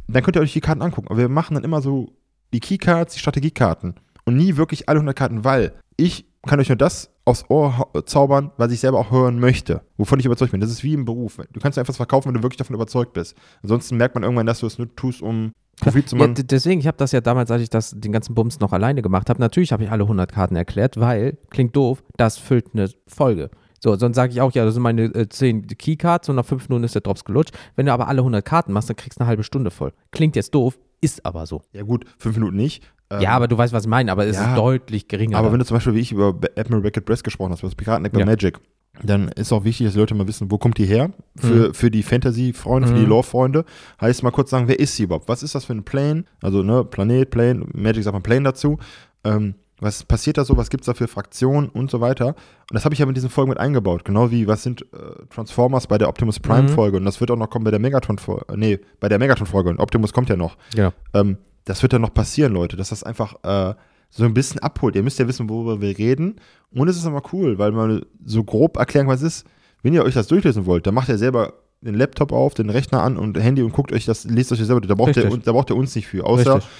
Dann könnt ihr euch die Karten angucken. Aber wir machen dann immer so die Keycards, die Strategiekarten und nie wirklich alle 100 Karten, weil ich kann euch nur das aufs Ohr zaubern, was ich selber auch hören möchte, wovon ich überzeugt bin. Das ist wie im Beruf. Du kannst einfach verkaufen, wenn du wirklich davon überzeugt bist. Ansonsten merkt man irgendwann, dass du es nur tust, um Profit zu
Ja,
machen.
d- deswegen, ich habe das ja damals, als ich das, den ganzen Bums noch alleine gemacht habe, natürlich habe ich alle 100 Karten erklärt, weil, klingt doof, das füllt eine Folge. So, sonst sage ich auch, ja, das sind meine äh, 10 Keycards und nach 5 Minuten ist der Drops gelutscht. Wenn du aber alle 100 Karten machst, dann kriegst du eine halbe Stunde voll. Klingt jetzt doof, ist aber so.
ja gut, fünf Minuten nicht. Ähm,
ja, aber du weißt, was ich meine, aber es
ja.
ist deutlich geringer.
Aber
dann.
wenn du zum Beispiel, wie ich über Admiral Beckett Breast gesprochen hast, über das Piratendeck bei
Ja.
Magic, dann ist auch wichtig, dass die Leute mal wissen, wo kommt die her? Für, für die Fantasy-Freunde, für die
Mhm.
Lore-Freunde. Heißt mal kurz sagen, wer ist sie überhaupt? Was ist das für ein Plane? Also, ne, Planet, Plane, Magic sagt man Plane dazu. Ähm, was passiert da so? Was gibt es da für Fraktionen und so weiter? Und das habe ich ja mit diesen Folgen mit eingebaut. Genau wie, was sind äh, Transformers bei der Optimus Prime-Folge? Und das wird auch noch kommen bei der Megatron-Folge. Nee, bei der Megatron-Folge. Und Optimus kommt ja noch.
ja.
Ähm, das wird dann noch passieren, Leute, dass das einfach äh, so ein bisschen abholt. Ihr müsst ja wissen, worüber wir reden. Und es ist aber cool, weil man so grob erklären, was es ist. Wenn ihr euch das durchlesen wollt, dann macht ihr selber den Laptop auf, den Rechner an und Handy und guckt euch das, lest euch das selber. Da braucht, ihr, da braucht ihr uns nicht für. Außer
Richtig.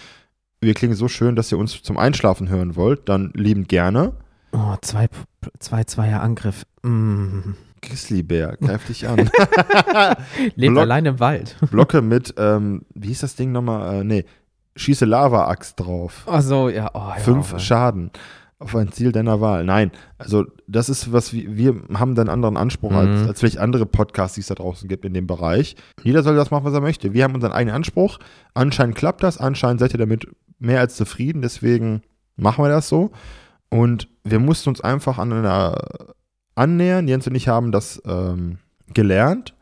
wir klingen so schön, dass ihr uns zum Einschlafen hören wollt, dann liebend gerne.
Oh, zwei, zwei, zweier Angriff. Mm.
Grizzlybär, greif dich an.
Lebt
Block-
allein im Wald.
Blocke mit, ähm, wie hieß das Ding nochmal? Äh, nee, schieße Lava-Axt drauf.
Ach so, ja. Oh, ja
Fünf
aber-
Schaden auf ein Ziel deiner Wahl. Nein, also das ist was, wir, wir haben dann einen anderen Anspruch
Mhm.
als, als vielleicht andere Podcasts, die es da draußen gibt in dem Bereich. Jeder soll das machen, was er möchte. Wir haben unseren eigenen Anspruch. Anscheinend klappt das, anscheinend seid ihr damit mehr als zufrieden, deswegen machen wir das so. Und wir mussten uns einfach an einer annähern. Jens und ich haben das ähm, gelernt.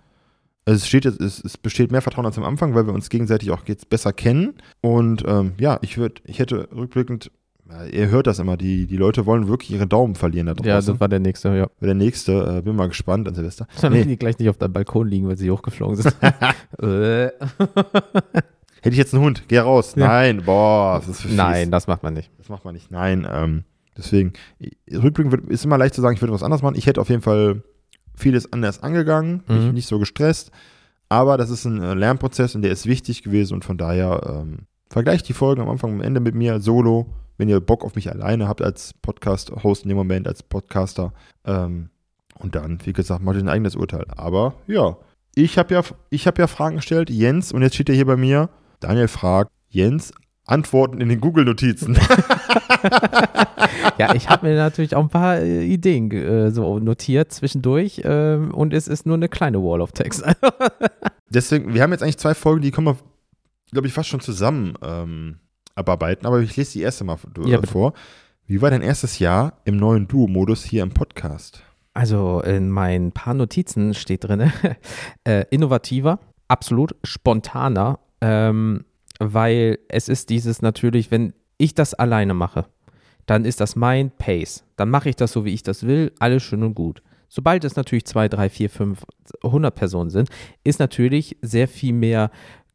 Es, steht es, es besteht mehr Vertrauen als am Anfang, weil wir uns gegenseitig auch jetzt besser kennen. Und ähm, ja, ich würde, ich hätte rückblickend, ja, ihr hört das immer, die, die Leute wollen wirklich ihre Daumen verlieren da draußen.
Ja, das war der nächste, ja.
der nächste, äh, bin mal gespannt an Silvester.
Damit
Nee,
die gleich nicht auf deinem Balkon liegen, weil sie hochgeflogen sind. Äh.
hätte ich jetzt einen Hund, geh raus.
Ja.
Nein, boah, das ist.
Nein, das macht man nicht.
Das macht man nicht. Nein, ähm, deswegen, rückblickend wird, ist immer leicht zu sagen, ich würde was anderes machen. Ich hätte auf jeden Fall vieles anders angegangen,
Mhm.
nicht so gestresst. Aber das ist ein äh, Lernprozess und der ist wichtig gewesen und von daher ähm, vergleicht die Folgen am Anfang und am Ende mit mir solo, wenn ihr Bock auf mich alleine habt als Podcast-Host in dem Moment, als Podcaster. Ähm, und dann, wie gesagt, macht ihr ein eigenes Urteil. Aber ja, ich habe ja, ich hab ja Fragen gestellt, Jens, und jetzt steht er hier bei mir. Daniel fragt, Jens, Antworten in den Google-Notizen.
Ja, ich habe mir natürlich auch ein paar äh, Ideen äh, so notiert zwischendurch ähm, und es ist nur eine kleine Wall of Text.
Deswegen, wir haben jetzt eigentlich zwei Folgen, die können wir, glaube ich, fast schon zusammen ähm, abarbeiten, aber ich lese die erste mal äh,
Ja, bitte.
vor. Wie war dein erstes Jahr im neuen Duo-Modus hier im Podcast?
Also in meinen paar Notizen steht drin, äh, innovativer, absolut spontaner, ähm, weil es ist dieses natürlich, wenn ich das alleine mache, dann ist das mein Pace. Dann mache ich das so, wie ich das will, alles schön und gut. Sobald es natürlich zwei, drei, vier, fünf, hundert Personen sind, ist natürlich sehr viel mehr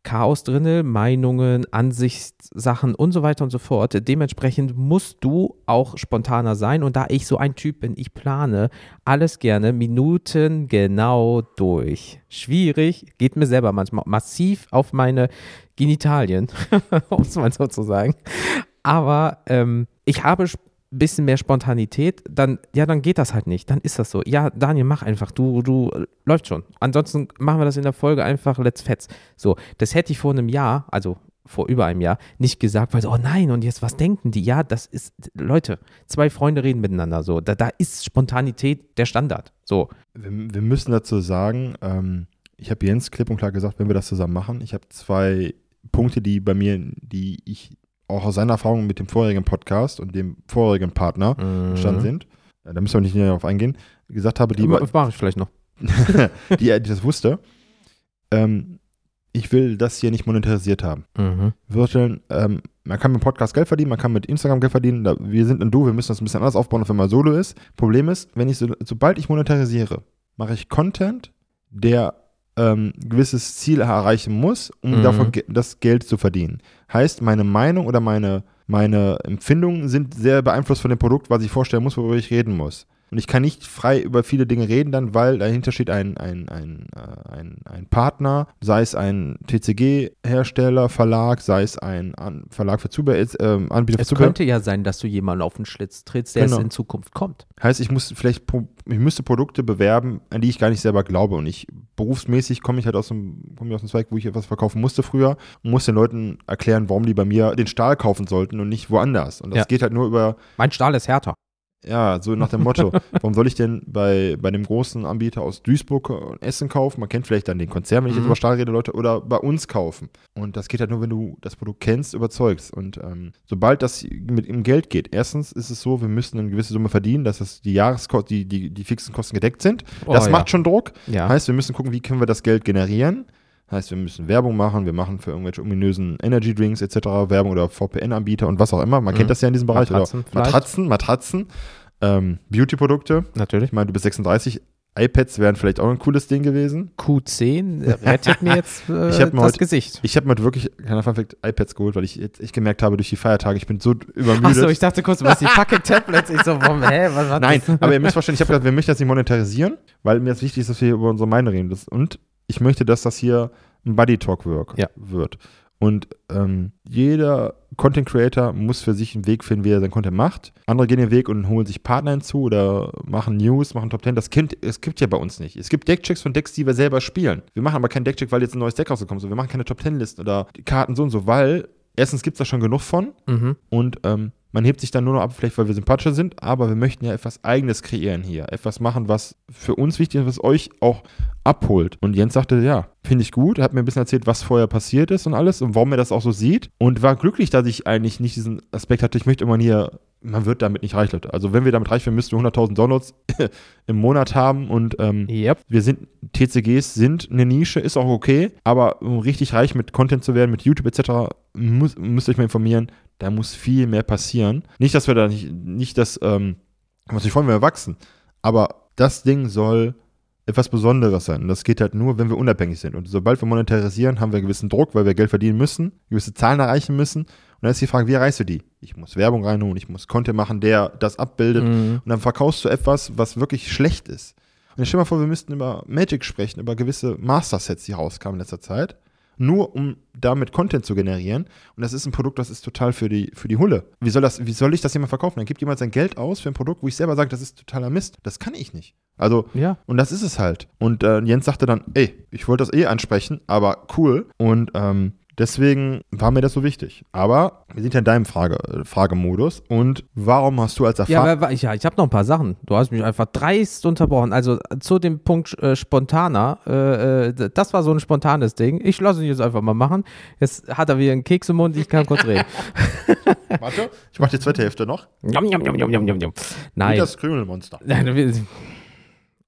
Chaos drinne, Meinungen, Ansichtssachen und so weiter und so fort. Dementsprechend musst du auch spontaner sein. Und da ich so ein Typ bin, ich plane alles gerne Minuten genau durch. Schwierig, geht mir selber manchmal massiv auf meine Genitalien, um es mal so zu sagen. Aber ähm, ich habe bisschen mehr Spontanität, dann, ja, dann geht das halt nicht. Dann ist das so. Ja, Daniel, mach einfach. Du, du, läuft schon. Ansonsten machen wir das in der Folge einfach let's fetz. So, das hätte ich vor einem Jahr, also vor über einem Jahr, nicht gesagt, weil so, oh nein, und jetzt was denken die? Ja, das ist, Leute, zwei Freunde reden miteinander so. Da, da ist Spontanität der Standard. So.
Wir, wir müssen dazu sagen, ähm, ich habe Jens klipp und klar gesagt, wenn wir das zusammen machen, ich habe zwei Punkte, die bei mir, die ich auch aus seiner Erfahrung mit dem vorherigen Podcast und dem vorherigen Partner mhm. entstanden sind, da müssen wir nicht näher darauf eingehen, gesagt habe, die.
Das mache ich vielleicht noch.
die, die das wusste. Ähm, ich will das hier nicht monetarisiert haben. Mhm. Vorstellen, ähm, man kann mit dem Podcast Geld verdienen, man kann mit Instagram Geld verdienen. Da, wir sind ein Du, wir müssen das ein bisschen anders aufbauen, wenn man solo ist. Problem ist, wenn ich so, sobald ich monetarisiere, mache ich Content, der ähm, gewisses Ziel erreichen muss, um mhm. davon ge das Geld zu verdienen. Heißt, meine Meinung oder meine, meine Empfindungen sind sehr beeinflusst von dem Produkt, was ich vorstellen muss, worüber ich reden muss. Und ich kann nicht frei über viele Dinge reden dann, weil dahinter steht ein, ein, ein, äh, ein, ein Partner, sei es ein TCG-Hersteller, Verlag, sei es ein An Verlag für Zubehör, äh, Anbieter
es
für Zubehör.
Es könnte ja sein, dass du jemanden auf den Schlitz trittst, der genau. es in Zukunft kommt.
Heißt, ich muss vielleicht, ich müsste Produkte bewerben, an die ich gar nicht selber glaube. Und ich, berufsmäßig komme ich halt aus dem, komme ich aus dem Zweig, wo ich etwas verkaufen musste früher und muss den Leuten erklären, warum die bei mir den Stahl kaufen sollten und nicht woanders. Und das ja. geht halt nur über.
Mein Stahl ist härter.
Ja, so nach dem Motto. Warum soll ich denn bei, bei dem großen Anbieter aus Duisburg Essen kaufen? Man kennt vielleicht dann den Konzern, wenn ich mhm. jetzt über Stahl rede, Leute, oder bei uns kaufen. Und das geht halt nur, wenn du das Produkt kennst, überzeugst. Und ähm, sobald das mit im Geld geht, erstens ist es so, wir müssen eine gewisse Summe verdienen, dass das die Jahreskosten, die, die, die fixen Kosten gedeckt sind. Oh, das ja. macht schon Druck. Ja. Heißt, wir müssen gucken, wie können wir das Geld generieren. Heißt, wir müssen Werbung machen, wir machen für irgendwelche ominösen Energy Drinks etc. Werbung oder VPN-Anbieter und was auch immer. Man mhm. kennt das ja in diesem Bereich. Matratzen, oder Matratzen, Matratzen. Ähm, Beauty-Produkte.
Natürlich.
Ich meine, du bist 36. iPads wären vielleicht auch ein cooles Ding gewesen.
Q10 rettet mir jetzt äh,
ich das
heute, Gesicht.
Ich habe mir wirklich, keiner Funfact, iPads geholt, weil ich jetzt echt gemerkt habe, durch die Feiertage, ich bin so übermüdet. Achso,
ich dachte kurz, hast die fucking Tablets. Ich so, warum, hä, was war
Nein, aber ihr müsst verstehen, ich habe gesagt, wir möchten das nicht monetarisieren, weil mir jetzt wichtig ist, dass wir über unsere Meinung reden. Und ich möchte, dass das hier ein Buddy Talk ja. wird. Und ähm, jeder Content Creator muss für sich einen Weg finden, wie er seinen Content macht. Andere gehen den Weg und holen sich Partner hinzu oder machen News, machen Top 10. Das gibt, es gibt ja bei uns nicht. Es gibt Deckchecks von Decks, die wir selber spielen. Wir machen aber keinen Deckcheck, weil jetzt ein neues Deck rausgekommen ist. Wir machen keine Top 10 Listen oder Karten so und so, weil erstens gibt es da schon genug von mhm. und ähm, man hebt sich dann nur noch ab, vielleicht weil wir sympathischer sind, aber wir möchten ja etwas Eigenes kreieren hier. Etwas machen, was für uns wichtig ist, was euch auch abholt. Und Jens sagte, ja, finde ich gut. Er hat mir ein bisschen erzählt, was vorher passiert ist und alles und warum er das auch so sieht. Und war glücklich, dass ich eigentlich nicht diesen Aspekt hatte, ich möchte immer hier, man wird damit nicht reich, Leute. Also wenn wir damit reich werden, müssten wir 100.000 Downloads im Monat haben und ähm, yep. wir sind, TCGs sind eine Nische, ist auch okay, aber um richtig reich mit Content zu werden, mit YouTube etc., muss, müsst ihr euch mal informieren, da muss viel mehr passieren. Nicht, dass wir da nicht, nicht das, ähm, muss ich freuen, wenn wir wachsen, aber das Ding soll etwas Besonderes sein. Und das geht halt nur, wenn wir unabhängig sind. Und sobald wir monetarisieren, haben wir einen gewissen Druck, weil wir Geld verdienen müssen, gewisse Zahlen erreichen müssen. Und dann ist die Frage, wie erreichst du die? Ich muss Werbung reinholen, ich muss Content machen, der das abbildet. Mhm. Und dann verkaufst du etwas, was wirklich schlecht ist. Und ich stell mal vor, wir müssten über Magic sprechen, über gewisse Master-Sets, die rauskamen in letzter Zeit nur um damit Content zu generieren. Und das ist ein Produkt, das ist total für die, für die Hulle. Wie soll, das, wie soll ich das jemand verkaufen? Dann gibt jemand sein Geld aus für ein Produkt, wo ich selber sage, das ist totaler Mist. Das kann ich nicht. Also, ja. und das ist es halt. Und äh, Jens sagte dann, ey, ich wollte das eh ansprechen, aber cool. Und ähm, Deswegen war mir das so wichtig. Aber wir sind ja in deinem Frage, Fragemodus. Und warum hast du als
Erfahrung. Ja, ja, ich habe noch ein paar Sachen. Du hast mich einfach dreist unterbrochen. Also zu dem Punkt äh, spontaner. Äh, äh das war so ein spontanes Ding. Ich lasse ihn jetzt einfach mal machen. Jetzt hat er wieder einen Keks im Mund. Ich kann kurz reden.
Warte, ich mache die zweite Hälfte noch.
Njam, njam, njam, njam, njam, njam. Nein. Wie
das Krümelmonster.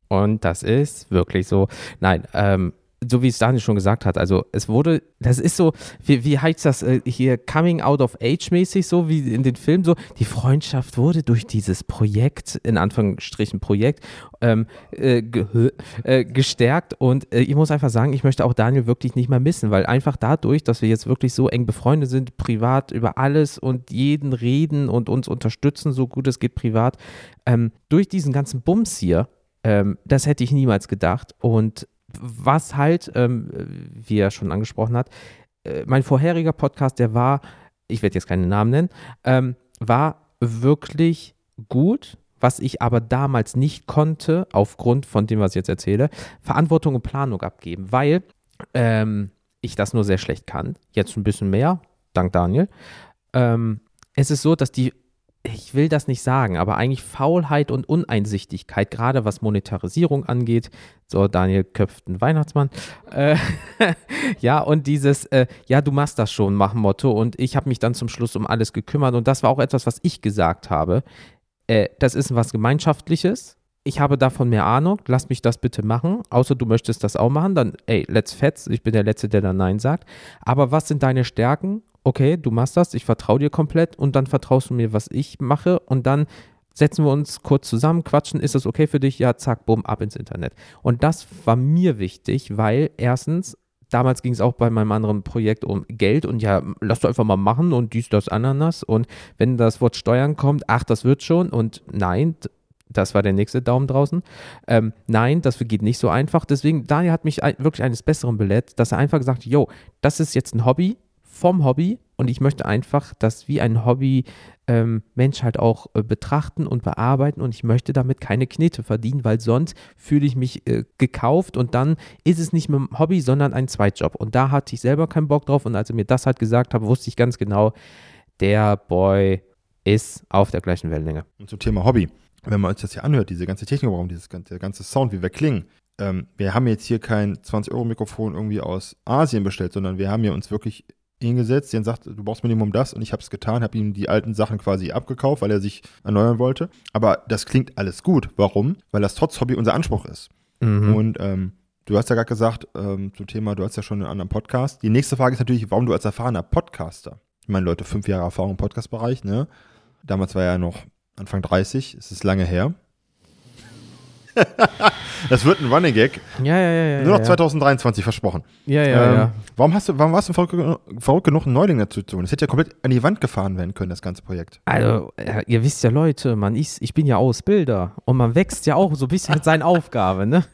Und das ist wirklich so. Nein, ähm, so wie es Daniel schon gesagt hat, also es wurde, das ist so, wie, wie heißt das äh, hier, coming out of age mäßig, so wie in den Filmen, so, die Freundschaft wurde durch dieses Projekt, in Anführungsstrichen Projekt, ähm, äh, äh, gestärkt. Und äh, ich muss einfach sagen, ich möchte auch Daniel wirklich nicht mehr missen, weil einfach dadurch, dass wir jetzt wirklich so eng befreundet sind, privat über alles und jeden reden und uns unterstützen, so gut es geht privat, ähm, durch diesen ganzen Bums hier, ähm, das hätte ich niemals gedacht. Und was halt, ähm, wie er schon angesprochen hat, äh, mein vorheriger Podcast, der war, ich werde jetzt keine Namen nennen, ähm, war wirklich gut. Was ich aber damals nicht konnte, aufgrund von dem, was ich jetzt erzähle, Verantwortung und Planung abgeben, weil ähm, ich das nur sehr schlecht kann. Jetzt ein bisschen mehr, dank Daniel. Ähm, es ist so, dass die ich will das nicht sagen, aber eigentlich Faulheit und Uneinsichtigkeit, gerade was Monetarisierung angeht. So, Daniel köpft einen Weihnachtsmann. Äh, ja, und dieses, äh, ja, du machst das schon, mach Motto. Und ich habe mich dann zum Schluss um alles gekümmert. Und das war auch etwas, was ich gesagt habe. Äh, das ist was Gemeinschaftliches. Ich habe davon mehr Ahnung, lass mich das bitte machen. Außer du möchtest das auch machen, dann, ey, let's fetz. Ich bin der Letzte, der dann Nein sagt. Aber was sind deine Stärken? Okay, du machst das, ich vertraue dir komplett und dann vertraust du mir, was ich mache und dann setzen wir uns kurz zusammen, quatschen, ist das okay für dich? Ja, zack, bumm, ab ins Internet. Und das war mir wichtig, weil erstens, damals ging es auch bei meinem anderen Projekt um Geld und ja, lass du einfach mal machen und dies, das, Ananas und wenn das Wort Steuern kommt, ach, das wird schon und nein, das war der nächste Daumen draußen. Ähm, nein, das geht nicht so einfach. Deswegen, Daniel hat mich wirklich eines Besseren belehrt, dass er einfach gesagt yo, das ist jetzt ein Hobby, vom Hobby und ich möchte einfach das wie ein Hobby ähm, Mensch halt auch äh, betrachten und bearbeiten und ich möchte damit keine Knete verdienen, weil sonst fühle ich mich äh, gekauft und dann ist es nicht mehr ein Hobby, sondern ein Zweitjob und da hatte ich selber keinen Bock drauf und als er mir das halt gesagt hat, wusste ich ganz genau, der Boy ist auf der gleichen Wellenlänge.
Und zum Thema Hobby, wenn man uns das hier anhört, diese ganze Technik, warum dieses der ganze Sound, wie wir klingen, ähm, wir haben jetzt hier kein 20-Euro-Mikrofon irgendwie aus Asien bestellt, sondern wir haben hier uns wirklich hingesetzt, der sagt, du brauchst Minimum das und ich habe es getan, habe ihm die alten Sachen quasi abgekauft, weil er sich erneuern wollte. Aber das klingt alles gut. Warum? Weil das trotz Hobby unser Anspruch ist. Mhm. Und ähm, du hast ja gerade gesagt, ähm, zum Thema, du hast ja schon einen anderen Podcast. Die nächste Frage ist natürlich, warum du als erfahrener Podcaster, ich meine, Leute, fünf Jahre Erfahrung im Podcast-Bereich, ne? Damals war er ja noch Anfang 30, es ist lange her. Das wird ein Running Gag.
Ja, ja, ja. ja
Nur noch 2023 versprochen.
Ja, ja, ähm, ja.
Warum, hast du, warum warst du verrückt, verrückt genug, einen Neuling dazu zu tun? Das hätte ja komplett an die Wand gefahren werden können, das ganze Projekt.
Also, ja, ihr wisst ja, Leute, man ist, ich bin ja Ausbilder und man wächst ja auch so ein bisschen mit seinen Aufgaben, ne?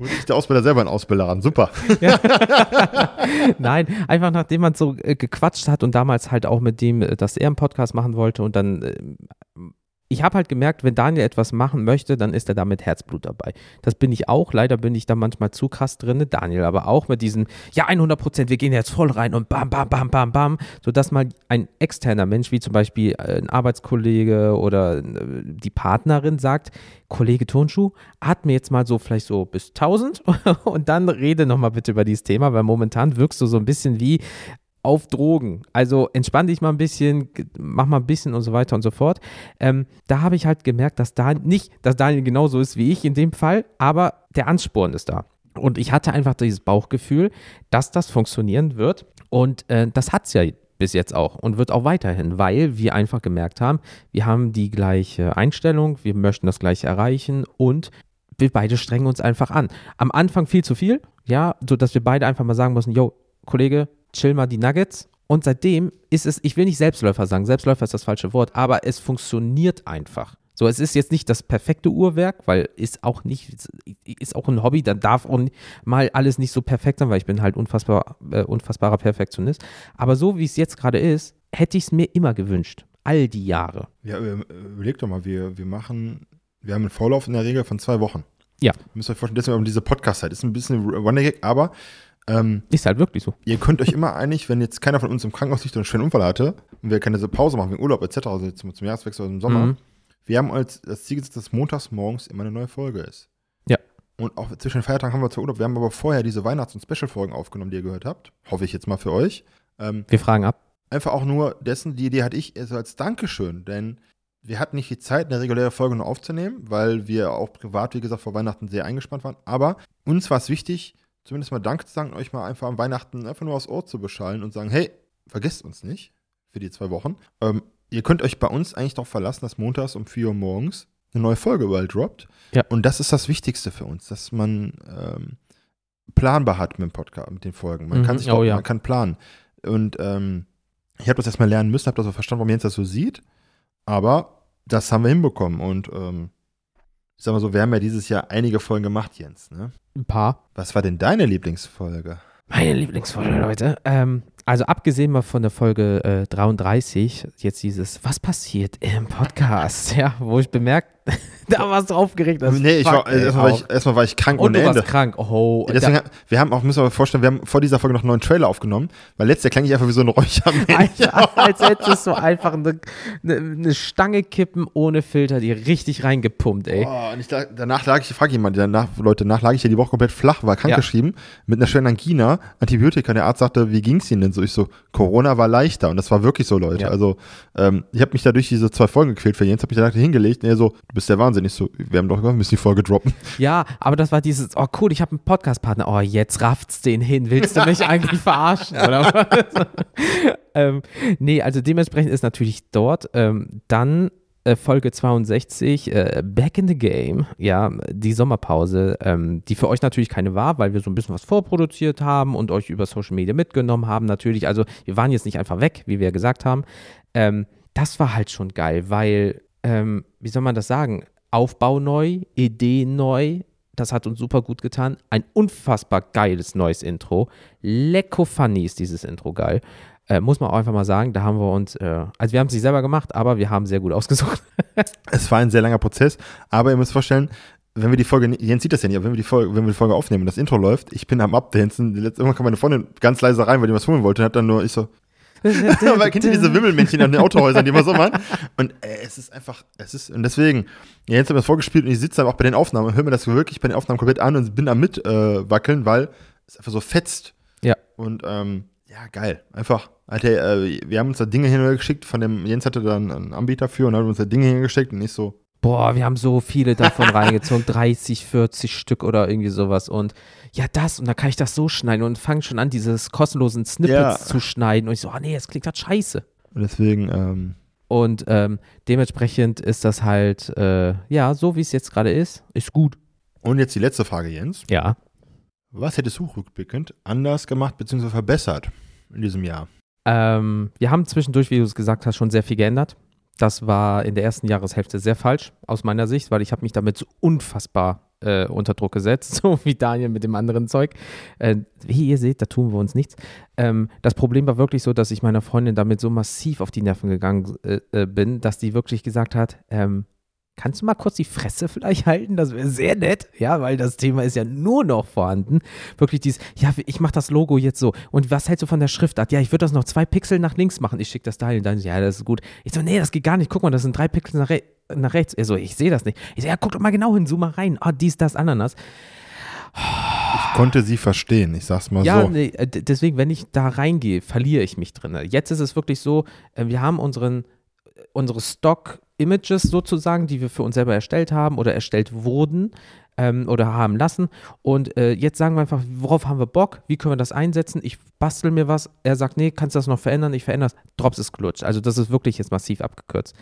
Ist der Ausbilder selber ein Ausbilder ran. Super.
Ja. Nein, einfach nachdem man so äh, gequatscht hat und damals halt auch mit dem, äh, dass er einen Podcast machen wollte und dann äh, ich habe halt gemerkt, wenn Daniel etwas machen möchte, dann ist er da mit Herzblut dabei. Das bin ich auch. Leider bin ich da manchmal zu krass drin. Daniel aber auch mit diesem, ja, 100 Prozent, wir gehen jetzt voll rein und bam, bam, bam, bam, bam. Sodass mal ein externer Mensch, wie zum Beispiel ein Arbeitskollege oder äh, die Partnerin sagt, Kollege Tonschuh, atme jetzt mal so vielleicht so bis 1000 und dann rede nochmal bitte über dieses Thema, weil momentan wirkst du so ein bisschen wie auf Drogen. Also entspann dich mal ein bisschen, mach mal ein bisschen und so weiter und so fort. Ähm, da habe ich halt gemerkt, dass da nicht, dass Daniel genauso ist wie ich in dem Fall, aber der Ansporn ist da. Und ich hatte einfach dieses Bauchgefühl, dass das funktionieren wird. Und äh, das hat es ja bis jetzt auch und wird auch weiterhin, weil wir einfach gemerkt haben, wir haben die gleiche Einstellung, wir möchten das gleiche erreichen und wir beide strengen uns einfach an. Am Anfang viel zu viel, ja, sodass wir beide einfach mal sagen müssen, yo, Kollege, chill mal die Nuggets. Und seitdem ist es, ich will nicht Selbstläufer sagen, Selbstläufer ist das falsche Wort, aber es funktioniert einfach. So, es ist jetzt nicht das perfekte Uhrwerk, weil ist auch nicht, ist auch ein Hobby, dann darf auch mal alles nicht so perfekt sein, weil ich bin halt unfassbar, äh, unfassbarer Perfektionist. Aber so wie es jetzt gerade ist, hätte ich es mir immer gewünscht. All die Jahre.
Ja, überleg doch mal, wir, wir machen, wir haben einen Vorlauf in der Regel von zwei Wochen.
Ja.
Ihr müsst euch vorstellen, deswegen um diese Podcast-Zeit. Ist ein bisschen Running aber
ähm, ist halt wirklich so.
Ihr könnt euch immer einig, wenn jetzt keiner von uns im Krankenhaus liegt und einen schweren Unfall hatte und wir keine Pause machen wegen Urlaub etc., also zum, zum Jahreswechsel oder im Sommer, mhm. wir haben als das Ziel gesetzt, dass montags morgens immer eine neue Folge ist.
Ja.
Und auch zwischen den Feiertagen haben wir zwar Urlaub, wir haben aber vorher diese Weihnachts- und Special-Folgen aufgenommen, die ihr gehört habt. Hoffe ich jetzt mal für euch.
Ähm, wir fragen ab.
Einfach auch nur dessen, die Idee hatte ich also als Dankeschön, denn wir hatten nicht die Zeit, eine reguläre Folge nur aufzunehmen, weil wir auch privat, wie gesagt, vor Weihnachten sehr eingespannt waren. Aber uns war es wichtig, zumindest mal Dank zu sagen, euch mal einfach am Weihnachten einfach nur aufs Ohr zu beschallen und sagen, hey, vergesst uns nicht für die zwei Wochen. Ähm, ihr könnt euch bei uns eigentlich darauf verlassen, dass montags um 4 Uhr morgens eine neue Folge überall droppt.
Ja.
Und das ist das Wichtigste für uns, dass man ähm, planbar hat mit dem Podcast, mit den Folgen. Man
Mhm.
kann sich
Oh, ja.
man kann planen. Und ähm, ich habe das erstmal lernen müssen, habe das auch verstanden, warum Jens das so sieht. Aber das haben wir hinbekommen. Und ähm, ich sag mal so, wir haben ja dieses Jahr einige Folgen gemacht, Jens. Ne?
Ein paar.
Was war denn deine Lieblingsfolge?
Meine Lieblingsfolge, Leute. Ähm, also abgesehen mal von der Folge äh, 33, jetzt dieses, was passiert im Podcast, ja, wo ich bemerkt, da warst du aufgeregt.
nee,
fuck,
war, also
ey,
erstmal, war ich, erstmal war ich krank
Und
ohne
du warst
Ende.
krank. Oh,
Ja, Deswegen, haben- wir haben auch, müssen wir uns vorstellen, wir haben vor dieser Folge noch einen neuen Trailer aufgenommen, weil letztes Jahr klang ich einfach wie so ein Räuchermensch.
Als hättest du einfach eine, eine, Stange kippen ohne Filter, die richtig reingepumpt, ey.
Oh, und ich danach lag ich, frag jemand, danach, Leute, danach lag ich ja die Woche komplett flach, war
Ja.
krankgeschrieben, mit einer schweren Angina, Antibiotika. Der Arzt sagte, wie ging's Ihnen denn so? Ich so, Corona war leichter. Und das war wirklich so, Leute.
Ja.
Also, ähm, ich habe mich da durch diese zwei Folgen gequält für Jens, hab mich danach hingelegt und er so, bist der Wahnsinn. Ich so, wir haben doch wir müssen die Folge droppen.
Ja, aber das war dieses, oh cool, ich habe einen Podcast-Partner. Oh, jetzt rafft's den hin. Willst du mich eigentlich verarschen? Oder was? ähm, nee, also dementsprechend ist natürlich dort ähm, dann äh, Folge 62, äh, Back in the Game, ja, die Sommerpause, ähm, die für euch natürlich keine war, weil wir so ein bisschen was vorproduziert haben und euch über Social Media mitgenommen haben, natürlich. Also wir waren jetzt nicht einfach weg, wie wir gesagt haben. Ähm, das war halt schon geil, weil, ähm, wie soll man das sagen? Aufbau neu, Idee neu, das hat uns super gut getan. Ein unfassbar geiles neues Intro. Lecko funny ist dieses Intro geil. Äh, muss man auch einfach mal sagen, da haben wir uns, äh, also wir haben es nicht selber gemacht, aber wir haben sehr gut ausgesucht.
Es war ein sehr langer Prozess, aber ihr müsst vorstellen, wenn wir die Folge, Jens sieht das ja nicht, aber wenn wir die Folge, wenn wir die Folge aufnehmen und das Intro läuft, ich bin am Abdancen, irgendwann kam meine Freundin ganz leise rein, weil die was holen wollte und hat dann nur, ich so, aber kennt ihr diese Wimmelmännchen an den Autohäusern, die immer so machen? Und äh, es ist einfach, es ist, und deswegen, ja, jetzt haben wir das vorgespielt und ich sitze dann auch bei den Aufnahmen und höre mir das wirklich bei den Aufnahmen komplett an und bin am mitwackeln, äh, wackeln, weil es einfach so fetzt.
Ja.
Und ähm, ja, geil. Einfach, Alter, äh, wir haben uns da Dinge hingeschickt, von dem, Jens hatte dann einen Anbieter für und hat uns da Dinge hingeschickt und ich so,
Boah, wir haben so viele davon reingezogen, 30, 40 Stück oder irgendwie sowas. Und ja, das, und da kann ich das so schneiden und fange schon an, dieses kostenlosen Snippets
Ja.
zu schneiden. Und ich so, ah nee, das klingt halt scheiße.
und deswegen, ähm,
Und ähm, dementsprechend ist das halt, äh, ja, so wie es jetzt gerade ist, ist gut.
und jetzt die letzte Frage, Jens.
Ja.
Was hättest du rückblickend anders gemacht bzw. verbessert in diesem Jahr?
Ähm, wir haben zwischendurch, wie du es gesagt hast, schon sehr viel geändert. Das war in der ersten Jahreshälfte sehr falsch aus meiner Sicht, weil ich habe mich damit so unfassbar äh, unter Druck gesetzt, so wie Daniel mit dem anderen Zeug. Äh, wie ihr seht, da tun wir uns nichts. Ähm, das Problem war wirklich so, dass ich meiner Freundin damit so massiv auf die Nerven gegangen äh, äh, bin, dass die wirklich gesagt hat, ähm, kannst du mal kurz die Fresse vielleicht halten? Das wäre sehr nett, ja, weil das Thema ist ja nur noch vorhanden. Wirklich dieses, ja, ich mache das Logo jetzt so. Und was hältst du von der Schriftart? Ja, ich würde das noch zwei Pixel nach links machen. Ich schicke das dahin. Dann, ja, das ist gut. Ich so, nee, das geht gar nicht. Guck mal, das sind drei Pixel nach, re nach rechts. Er so, ich sehe das nicht. Ich so, ja, guck doch mal genau hin, zoom mal rein. Ah, dies, das, Ananas.
Ich konnte sie verstehen, ich sag's mal
Ja,
so.
nee, äh, deswegen, wenn ich da reingehe, verliere ich mich drin. Jetzt ist es wirklich so, äh, wir haben unseren, äh, unsere Stock-Images sozusagen, die wir für uns selber erstellt haben oder erstellt wurden ähm, oder haben lassen. Und äh, jetzt sagen wir einfach, worauf haben wir Bock? Wie können wir das einsetzen? Ich bastel mir was. Er sagt, nee, kannst du das noch verändern? Ich verändere es. Drops ist Glutsch. Also das ist wirklich jetzt massiv abgekürzt.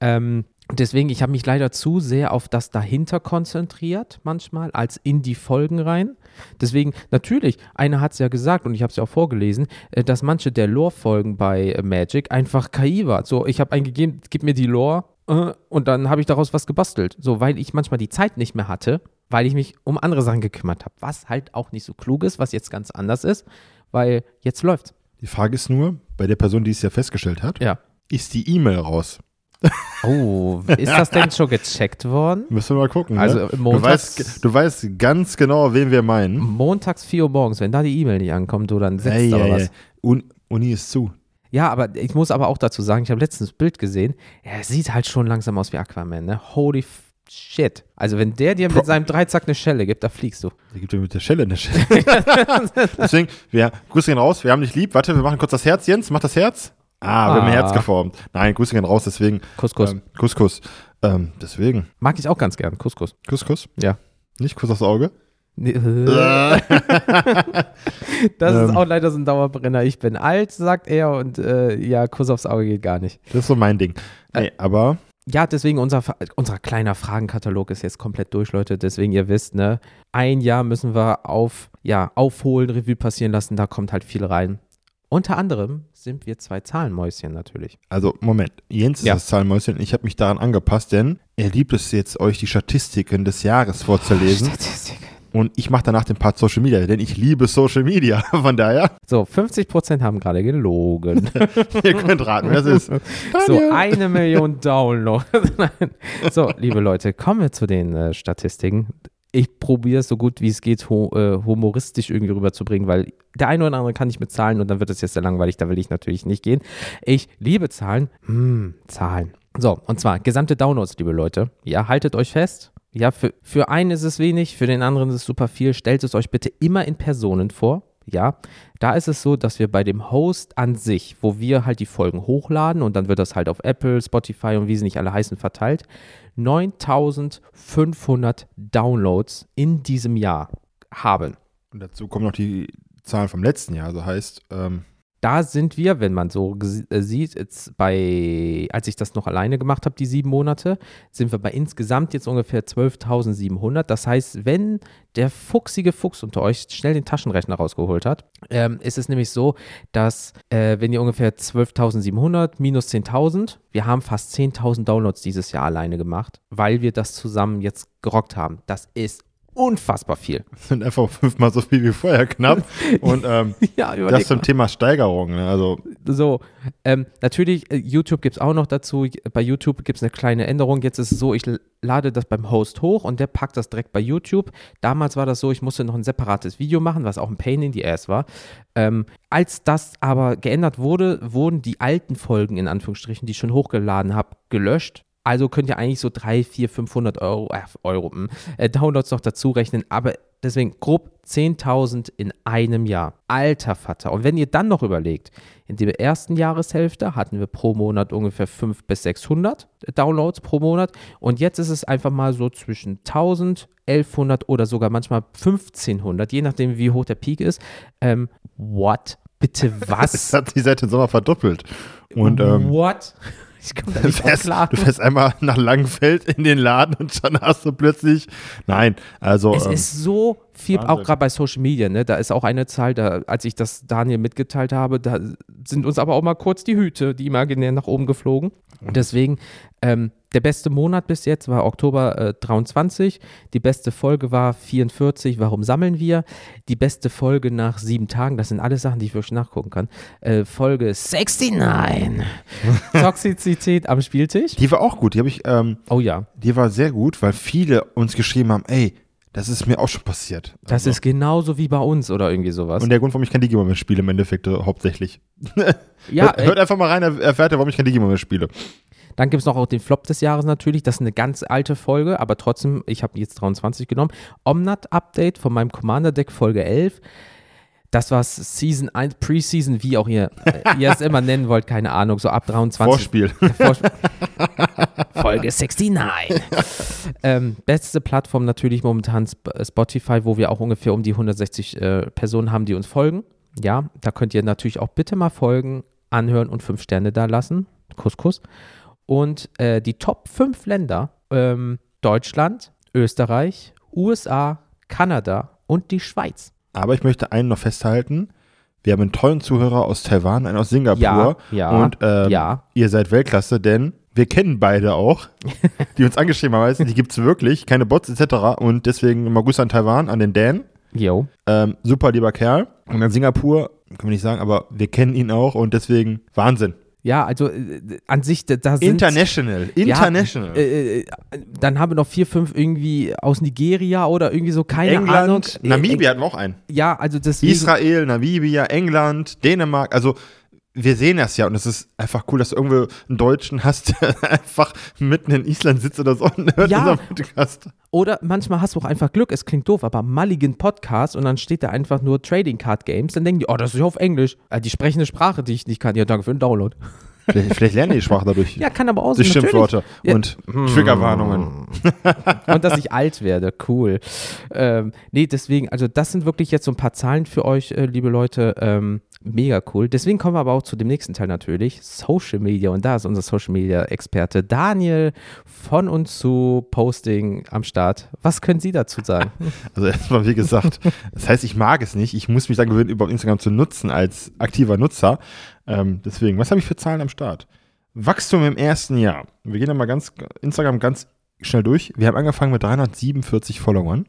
Ähm, deswegen, ich habe mich leider zu sehr auf das dahinter konzentriert, manchmal, als in die Folgen rein. Deswegen, natürlich, einer hat es ja gesagt und ich habe es ja auch vorgelesen, äh, dass manche der Lore-Folgen bei äh, Magic einfach KI war. So, ich habe eingegeben, gib mir die Lore und dann habe ich daraus was gebastelt. So, weil ich manchmal die Zeit nicht mehr hatte, weil ich mich um andere Sachen gekümmert habe. Was halt auch nicht so klug ist, was jetzt ganz anders ist, weil jetzt läuft's.
Die Frage ist nur, bei der Person, die es ja festgestellt hat,
Ja.
ist die E-Mail raus?
Oh, ist das denn schon gecheckt worden?
Müssen wir mal gucken.
Also,
ne? du,
montags-
weißt, du weißt ganz genau, wen wir meinen.
Montags 4 Uhr morgens, wenn da die E-Mail nicht ankommt, du dann setzt
Ey,
aber
ey,
was.
ey. Un Uni ist zu.
Ja, aber ich muss aber auch dazu sagen, ich habe letztens Bild gesehen. Er sieht halt schon langsam aus wie Aquaman, ne? Holy shit. Also wenn der dir mit seinem Dreizack eine Schelle gibt, da fliegst du.
Der gibt dir mit der Schelle eine Schelle. Deswegen, wir Grüße gehen raus. Wir haben dich lieb. Warte, wir machen kurz das Herz. Jens, mach das Herz. Ah, wir haben ein
Ah.
Herz geformt. Nein, Grüße gehen raus. Deswegen.
Kuss, Kuss.
Ähm, Kuss, Kuss. Ähm, deswegen.
Mag ich auch ganz gern. Kuss, Kuss.
Kuss, Kuss.
Ja.
Nicht Kuss aufs Auge.
Das ist
Ähm.
auch leider so ein Dauerbrenner. Ich bin alt, sagt er, und äh, ja, Kuss aufs Auge geht gar nicht.
Das ist so mein Ding.
Äh.
Nee, aber
Ja, deswegen unser, unser kleiner Fragenkatalog ist jetzt komplett durch, Leute. Deswegen, ihr wisst, ne, ein Jahr müssen wir auf, ja, aufholen, Revue passieren lassen. Da kommt halt viel rein. Unter anderem sind wir zwei Zahlenmäuschen natürlich.
Also, Moment. Jens ist
Ja.
das Zahlenmäuschen. Ich habe mich daran angepasst, denn er liebt es jetzt, euch die Statistiken des Jahres vorzulesen.
Statistik.
Und ich mache danach den Part Social Media, denn ich liebe Social Media. Von daher,
So, 50% haben gerade gelogen.
ihr könnt raten, wer das ist.
So, eine Million Downloads. So, liebe Leute, kommen wir zu den äh, Statistiken. Ich probiere es so gut wie es geht, ho äh, humoristisch irgendwie rüberzubringen, weil der eine oder andere kann nicht mit Zahlen und dann wird es jetzt sehr langweilig, da will ich natürlich nicht gehen. Ich liebe Zahlen. Hm, Zahlen. So, und zwar gesamte Downloads, liebe Leute. Ja, haltet euch fest. Ja, für, für einen ist es wenig, für den anderen ist es super viel. Stellt es euch bitte immer in Personen vor. Ja, da ist es so, dass wir bei dem Host an sich, wo wir halt die Folgen hochladen und dann wird das halt auf Apple, Spotify und wie sie nicht alle heißen verteilt, 9500 Downloads in diesem Jahr haben.
Und dazu kommen noch die Zahlen vom letzten Jahr. Also heißt, ähm,
Da sind wir, wenn man so äh, sieht, jetzt bei, als ich das noch alleine gemacht habe, die sieben Monate, sind wir bei insgesamt jetzt ungefähr 12.700. Das heißt, wenn der fuchsige Fuchs unter euch schnell den Taschenrechner rausgeholt hat, ähm, ist es nämlich so, dass äh, wenn ihr ungefähr 12.700 minus 10.000, wir haben fast 10.000 Downloads dieses Jahr alleine gemacht, weil wir das zusammen jetzt gerockt haben. Das ist unfassbar viel.
sind einfach fünfmal so viel wie vorher knapp. Und ähm,
Ja,
das zum Thema Steigerung. Ne? Also,
So, ähm, natürlich, äh, YouTube gibt es auch noch dazu. Bei YouTube gibt es eine kleine Änderung. Jetzt ist es so, ich lade das beim Host hoch und der packt das direkt bei YouTube. Damals war das so, ich musste noch ein separates Video machen, was auch ein Pain in the Ass war. Ähm, als das aber geändert wurde, wurden die alten Folgen, in Anführungsstrichen, die ich schon hochgeladen habe, gelöscht. Also könnt ihr eigentlich so 3, 4, 500 Euro, äh, Euro hm, äh, Downloads noch dazu rechnen. Aber deswegen grob 10.000 in einem Jahr. Alter Vater. Und wenn ihr dann noch überlegt, in der ersten Jahreshälfte hatten wir pro Monat ungefähr 500 bis 600 Downloads pro Monat. Und jetzt ist es einfach mal so zwischen 1000, 1100 oder sogar manchmal 1500, je nachdem, wie hoch der Peak ist. Ähm, what? Bitte
es
was?
hat sich seit dem Sommer verdoppelt. Und ähm,
what? Ich komme da
du,
nicht
fährst,
klar.
du fährst einmal nach Langenfeld in den Laden und schon hast du plötzlich. Nein, also.
Es
ähm,
ist so viel,
Wahnsinn.
auch gerade bei Social Media, ne? Da ist auch eine Zahl, da, als ich das Daniel mitgeteilt habe, da sind uns aber auch mal kurz die Hüte, die imaginär nach oben geflogen. Und deswegen, ähm, der beste Monat bis jetzt war Oktober äh, 23. Die beste Folge war 44. Warum sammeln wir? Die beste Folge nach sieben Tagen, das sind alles Sachen, die ich wirklich nachgucken kann. Äh, Folge 69. Toxizität am Spieltisch.
die war auch gut. Die habe ich, ähm,
Oh ja,
die war sehr gut, weil viele uns geschrieben haben, ey, das ist mir auch schon passiert.
das
Also,
ist genauso wie bei uns oder irgendwie sowas.
Und der Grund, warum ich kein Digimon mehr spiele, im Endeffekt äh, hauptsächlich.
ja,
hört, hört einfach mal rein, er- erfährt ihr, warum ich kein Digimon mehr spiele.
Dann gibt es noch auch den Flop des Jahres natürlich. Das ist eine ganz alte Folge, aber trotzdem, ich habe jetzt 23 genommen. Omnat-Update von meinem Commander-Deck Folge 11. Das war Season 1, Preseason, wie auch ihr, äh, ihr es immer nennen wollt, keine Ahnung, so ab 23.
Vorspiel.
Vorsp- Folge 69. ähm, beste Plattform natürlich momentan Sp Spotify, wo wir auch ungefähr um die 160 äh, Personen haben, die uns folgen. Ja, da könnt ihr natürlich auch bitte mal folgen, anhören und fünf Sterne da lassen. Kuss, Kuss. Und äh, die Top 5 Länder, ähm, Deutschland, Österreich, USA, Kanada und die Schweiz.
Aber ich möchte einen noch festhalten. Wir haben einen tollen Zuhörer aus Taiwan, einen aus Singapur.
Ja, ja,
Und ähm,
ja.
ihr seid Weltklasse, denn wir kennen beide auch, die uns angeschrieben haben. Die gibt es wirklich, keine Bots etc. Und deswegen mal Grüße an Taiwan, an den Dan.
Yo.
Ähm, super lieber Kerl. Und an Singapur, können wir nicht sagen, aber wir kennen ihn auch und deswegen Wahnsinn.
Ja, also äh, an sich, da da sind
International. International.
Ja, äh, äh, dann haben wir noch vier, fünf irgendwie aus Nigeria oder irgendwie so, keine Ahnung.
England,
Äh,
Namibia hatten wir auch einen.
äh, Ja, also deswegen.
Israel, Namibia, England, Dänemark, also wir sehen das ja und es ist einfach cool, dass du irgendwo einen Deutschen hast, der einfach mitten in Island sitzt oder so und hört
Ja.
unseren Podcast.
Oder manchmal hast du auch einfach Glück, es klingt doof, aber Mulligan Podcast und dann steht da einfach nur Trading Card Games, dann denken die, oh, das ist ja auf Englisch. Äh, die sprechende Sprache, die ich nicht kann. Ja, danke für den Download.
Vielleicht, vielleicht lernen die die Sprache dadurch.
Ja, kann aber auch natürlich.
Schimpfworte
Ja.
und Triggerwarnungen.
und dass ich alt werde. Cool. Ähm, nee, deswegen, also das sind wirklich jetzt so ein paar Zahlen für euch, äh, liebe Leute. Ähm, mega cool. Deswegen kommen wir aber auch zu dem nächsten Teil natürlich. Social Media. Und da ist unser Social Media Experte Daniel von uns zu Posting am Start. Was können Sie dazu sagen?
Also erstmal, wie gesagt, das heißt, ich mag es nicht. Ich muss mich dann gewöhnen, überhaupt Instagram zu nutzen als aktiver Nutzer. Ähm, deswegen, was habe ich für Zahlen am Start? Wachstum im ersten Jahr. Wir gehen da mal ganz Instagram ganz schnell durch. Wir haben angefangen mit 347 Followern.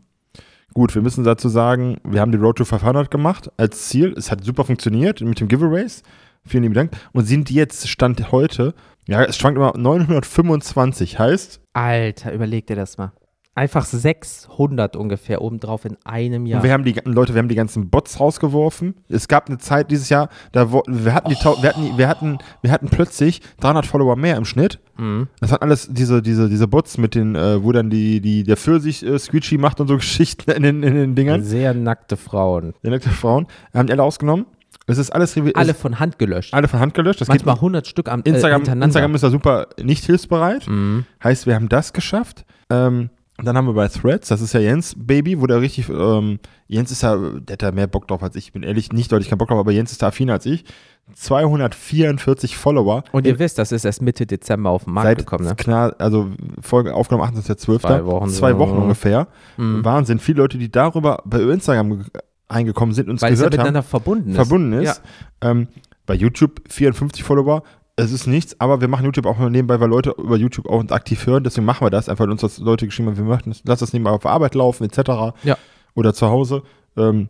Gut, wir müssen dazu sagen, wir haben die Road to 500 gemacht als Ziel. Es hat super funktioniert mit dem Giveaways. Vielen lieben Dank. Und sind jetzt, Stand heute, ja, es schwankt immer 925. Heißt,
Alter, überleg dir das mal. Einfach 600 ungefähr obendrauf in einem Jahr.
Und wir haben die Leute, wir haben die ganzen Bots rausgeworfen. Es gab eine Zeit dieses Jahr, da wo, wir hatten die, Tau- wir hatten, wir hatten, wir hatten plötzlich 300 Follower mehr im Schnitt.
Mhm.
Das hat alles diese, diese, diese Bots mit den, äh, wo dann die, die, der Pfirsich äh, Squeegee macht und so Geschichten in den, in den Dingern.
Sehr nackte Frauen.
Die nackte Frauen haben die alle ausgenommen. Es ist alles,
Alle von Hand gelöscht.
alle von Hand gelöscht. Das
Manchmal
geht
100 Stück am äh,
Instagram,
hintereinander.
Instagram ist da super nicht hilfsbereit.
Mhm.
Heißt, wir haben das geschafft. Ähm, dann haben wir bei Threads, das ist ja Jens Baby, wo der richtig, ähm, Jens ist ja, der hat da mehr Bock drauf als ich. Ich bin ehrlich nicht deutlich keinen Bock drauf, aber Jens ist da affiner als ich. 244 Follower.
Und ihr wisst, das ist erst Mitte Dezember auf den Markt
seit
gekommen, ne?
klar, also Folge aufgenommen 28.12.
Zwei Wochen
Zwei
so.
Wochen ungefähr.
Mhm.
Wahnsinn. Viele Leute, die darüber bei Instagram ge- eingekommen sind und uns
Weil es ja
gehört haben,
miteinander verbunden ist.
verbunden ist. Ähm, bei YouTube 54 Follower. Es ist nichts, aber wir machen YouTube auch nebenbei, weil Leute über YouTube auch uns aktiv hören. Deswegen machen wir das. Einfach weil uns das Leute geschrieben haben, wir möchten, das- lass das nebenbei auf Arbeit laufen, etc.
Ja.
Oder zu Hause. Ähm,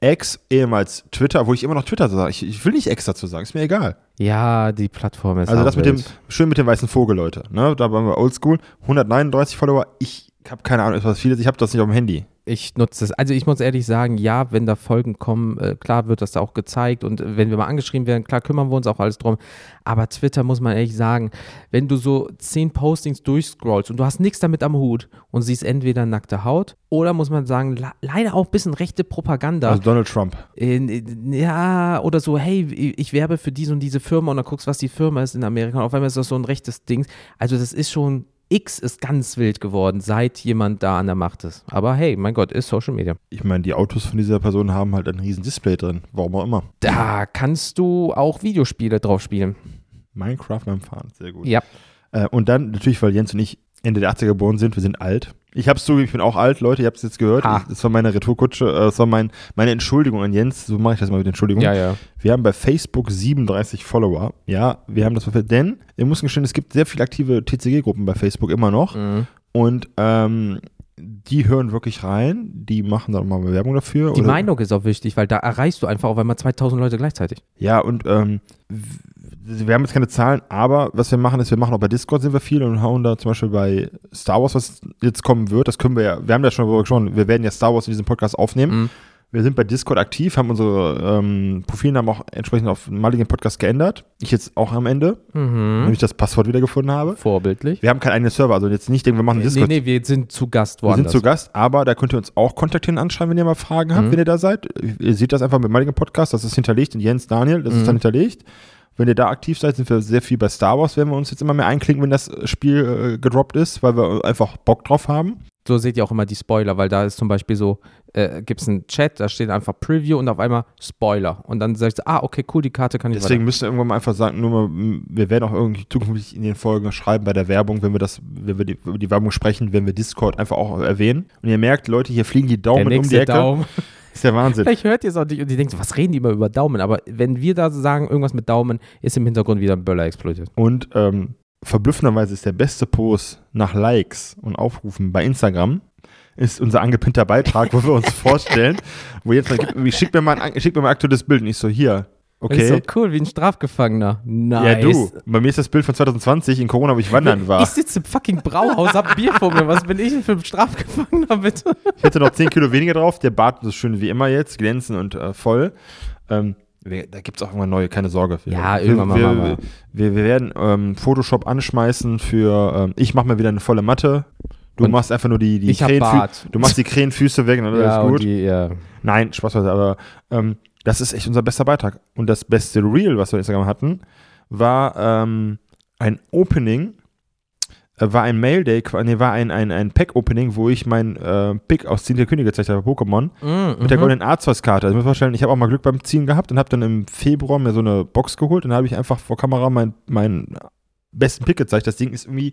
X, ehemals Twitter, wo ich immer noch Twitter sage. Ich, ich will nicht X dazu sagen, ist mir egal.
Ja, die Plattform ist
Also das mit dem, schön mit dem weißen Vogel, Leute. Ne? Da waren wir oldschool. 139 Follower. Ich habe keine Ahnung, was viele, ich habe das nicht auf dem Handy.
Ich nutze es. Also ich muss ehrlich sagen, ja, wenn da Folgen kommen, äh, klar wird das da auch gezeigt und äh, wenn wir mal angeschrieben werden, klar kümmern wir uns auch alles drum. Aber Twitter muss man ehrlich sagen, wenn du so zehn Postings durchscrollst und du hast nichts damit am Hut und siehst entweder nackte Haut oder muss man sagen, leider auch ein bisschen rechte Propaganda.
Also Donald Trump.
Ja, oder so, hey, ich werbe für diese und diese Firma und dann guckst, was die Firma ist in Amerika und auf einmal ist das so ein rechtes Ding. Also das ist schon, X ist ganz wild geworden, seit jemand da an der Macht ist. Aber hey, mein Gott, ist Social Media.
Ich meine, die Autos von dieser Person haben halt ein riesen Display drin. Warum auch immer.
Da kannst du auch Videospiele drauf spielen.
Minecraft beim Fahren, sehr gut.
Ja.
Äh, und dann natürlich, weil Jens und ich Ende der 80er geboren sind, wir sind alt. Ich hab's zugegeben, ich bin auch alt, Leute, ihr habt es jetzt gehört. Ich, das war meine Retourkutsche, äh, das war mein, meine Entschuldigung an Jens. So mache ich das mal mit Entschuldigung.
Ja, ja.
Wir haben bei Facebook 37 Follower. Ja, wir haben das, denn wir müssen gestehen, es gibt sehr viele aktive TCG-Gruppen bei Facebook immer noch.
Mhm.
Und ähm, die hören wirklich rein, die machen dann mal Werbung dafür.
Die Meinung ist auch wichtig, weil da erreichst du einfach auf einmal 2000 Leute gleichzeitig.
Ja, und ähm, wir haben jetzt keine Zahlen, aber was wir machen, ist, wir machen auch bei Discord sind wir viel und hauen da zum Beispiel bei Star Wars, was jetzt kommen wird, das können wir ja, wir haben ja schon gesprochen, wir werden ja Star Wars in diesem Podcast aufnehmen.
Mhm.
Wir sind bei Discord aktiv, haben unsere ähm, Profilnamen auch entsprechend auf den maligen Podcast geändert. Ich jetzt auch am Ende,
Mhm.
wenn ich das Passwort wiedergefunden habe.
Vorbildlich.
Wir haben keinen eigenen Server, also jetzt nicht denken, wir machen
Nee,
Discord.
nee, wir sind zu Gast
Wir sind zu Gast, aber da könnt ihr uns auch kontaktieren, anschreiben, wenn ihr mal Fragen habt,
Mhm.
wenn ihr da seid. Ihr seht das einfach mit Maligen Podcast, das ist hinterlegt und Jens, Daniel, das
Mhm.
ist dann hinterlegt. Wenn ihr da aktiv seid, sind wir sehr viel bei Star Wars, werden wir uns jetzt immer mehr einklinken, wenn das Spiel äh, gedroppt ist, weil wir einfach Bock drauf haben.
so seht ihr auch immer die Spoiler, weil da ist zum Beispiel so, äh, gibt es einen Chat, da steht einfach Preview und auf einmal Spoiler. Und dann sagst du, ah, okay, cool, die Karte kann ich
Deswegen müsst ihr irgendwann mal einfach sagen, nur mal, wir werden auch irgendwie zukünftig in den Folgen schreiben bei der Werbung, wenn wir das, wenn wir die, über die Werbung sprechen, wenn wir Discord einfach auch erwähnen. Und ihr merkt, Leute, hier fliegen die Daumen um die Ecke.
Daumen.
Ist der Wahnsinn.
Vielleicht hört ihr es auch nicht und die denkt so, was reden die immer über Daumen? Aber wenn wir da sagen, irgendwas mit Daumen, ist im Hintergrund wieder ein Böller explodiert.
Und ähm, verblüffenderweise ist der beste Post nach Likes und Aufrufen bei Instagram ist unser angepinnter Beitrag, wo wir uns vorstellen, wo jetzt mal, gib- schick mir mal ein, schick mir mal ein aktuelles Bild und ich so hier,
Das ist
okay.
so cool, wie ein Strafgefangener. Nice.
Ja, du. Bei mir ist das Bild von 2020 in Corona, wo ich wandern war.
Ich sitze im fucking Brauhaus, hab Bier vor mir. Was bin ich denn für ein Strafgefangener, bitte?
Ich hätte noch 10 Kilo weniger drauf. Der Bart ist schön wie immer jetzt, glänzend und äh, voll. Ähm, da gibt es auch irgendwann neue, keine Sorge. Wir,
Ja, irgendwann mal
wir,
machen wir.
wir, wir werden ähm, Photoshop anschmeißen für, ähm, ich mache mir wieder eine volle Matte. Du
Und
machst einfach nur die, die
ich hab
Krähenfü-
Bart.
Du machst die Krähenfüße weg und alles
ja,
ist gut.
die, ja.
Nein, Spaß aber ähm, das ist echt unser bester Beitrag. Und das beste Reel, was wir auf Instagram hatten, war ähm, ein Opening, äh, war ein Mail Day, nee, war ein, ein, ein Pack-Opening, wo ich mein äh, Pick aus Ziehen der Könige gezeigt habe, Pokémon,
Mm,
mit der
mhm.
goldenen Arztweiskarte. Also, ich muss vorstellen, ich habe auch mal Glück beim Ziehen gehabt und habe dann im Februar mir so eine Box geholt und da habe ich einfach vor Kamera meinen mein besten Pick gezeigt. Das Ding ist irgendwie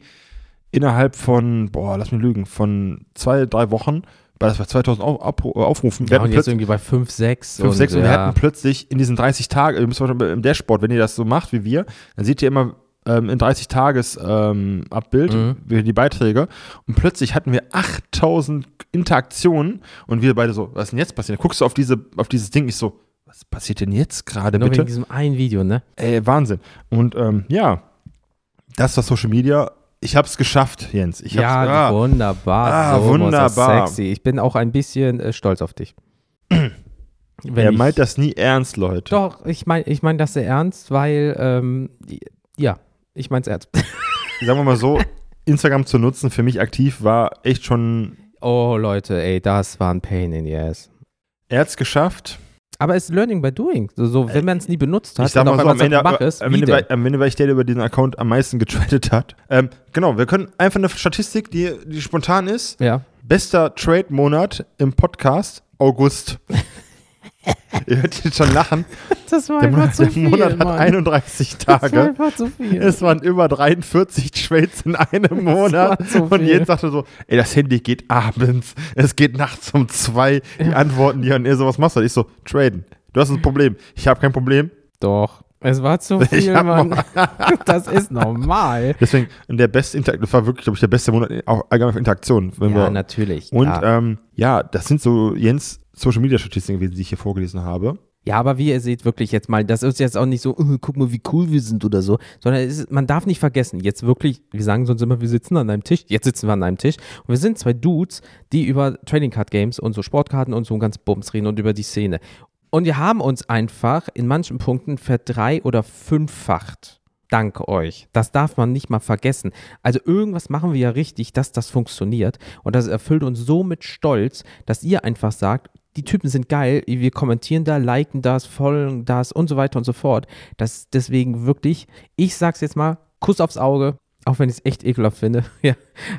innerhalb von, boah, lass mich lügen, von zwei, drei Wochen, das war 2000 Auf, Ab- Aufrufen, wir
Ja, und jetzt irgendwie bei 5, 6.
5, 6 und wir
ja.
hatten plötzlich in diesen 30 Tagen, ihr müsst mal im Dashboard, wenn ihr das so macht wie wir, dann seht ihr immer ähm, in 30 Tages ähm, Abbild,
Mhm.
die Beiträge und plötzlich hatten wir 8000 Interaktionen und wir beide so, was ist denn jetzt passiert? Dann guckst du auf, diese, auf dieses Ding, ich so, was passiert denn jetzt gerade
Nur
bitte?
wegen diesem einen Video, ne?
Ey, Wahnsinn. Und ähm, ja, das war Social Media. Ich hab's geschafft, Jens. Ich hab's,
ja,
ah,
wunderbar.
Ah,
so
wunderbar.
Sexy. Ich bin auch ein bisschen äh, stolz auf dich. Wenn
er
ich-
meint das nie ernst, Leute.
Doch, ich meine ich mein das sehr ernst, weil, ähm, ja, ich meine es ernst.
Sagen wir mal so, Instagram zu nutzen für mich aktiv war echt schon
Oh, Leute, ey, das war ein Pain in the ass.
Er hat's geschafft.
Aber es ist Learning by Doing. So, so wenn man es nie benutzt hat
Ich sag mal so, am Ende,
sagt, es,
am, Ende war, am Ende war ich der, der über diesen Account am meisten getradet hat. Ähm, genau, wir können einfach eine Statistik, die, die spontan ist.
Ja.
Bester Trade-Monat im Podcast, August. Ihr hört jetzt schon lachen.
Das war
Der
einfach
Monat,
zu
der
viel,
Monat hat
Mann.
31
Das war
Tage.
einfach zu viel.
Es waren über 43 Trades in einem Monat. Und. Jens sagte so, ey, das Handy geht abends, es geht nachts um zwei. Die antworten die und er so, was machst du? Ich so, traden. Du hast ein Problem. Ich habe kein Problem.
Doch. Es war zu viel, Mann. das ist normal.
Deswegen, der beste Interaktion, das war wirklich, glaube ich, der beste Monat auch allgemein für Interaktion.
Ja,
wir,
natürlich.
und ähm, ja, das sind so Jens Social Media Statistiken gewesen, die ich hier vorgelesen habe.
Ja, aber wie ihr seht, wirklich jetzt mal, das ist jetzt auch nicht so, "Oh, guck mal, wie cool wir sind oder so, sondern ist, man darf nicht vergessen, jetzt wirklich, wir sagen sonst immer, wir sitzen an einem Tisch, jetzt sitzen wir an einem Tisch und wir sind zwei Dudes, die über Trading Card Games und so Sportkarten und so ganz Bums reden und über die Szene. Und wir haben uns einfach in manchen Punkten verdrei- oder fünffacht. Dank euch. Das darf man nicht mal vergessen. Also irgendwas machen wir ja richtig, dass das funktioniert. Und das erfüllt uns so mit Stolz, dass ihr einfach sagt, die Typen sind geil, wir kommentieren da, liken das, folgen das und so weiter und so fort. Das deswegen wirklich, ich sag's jetzt mal, Kuss aufs Auge, auch wenn ich es echt ekelhaft finde, ja,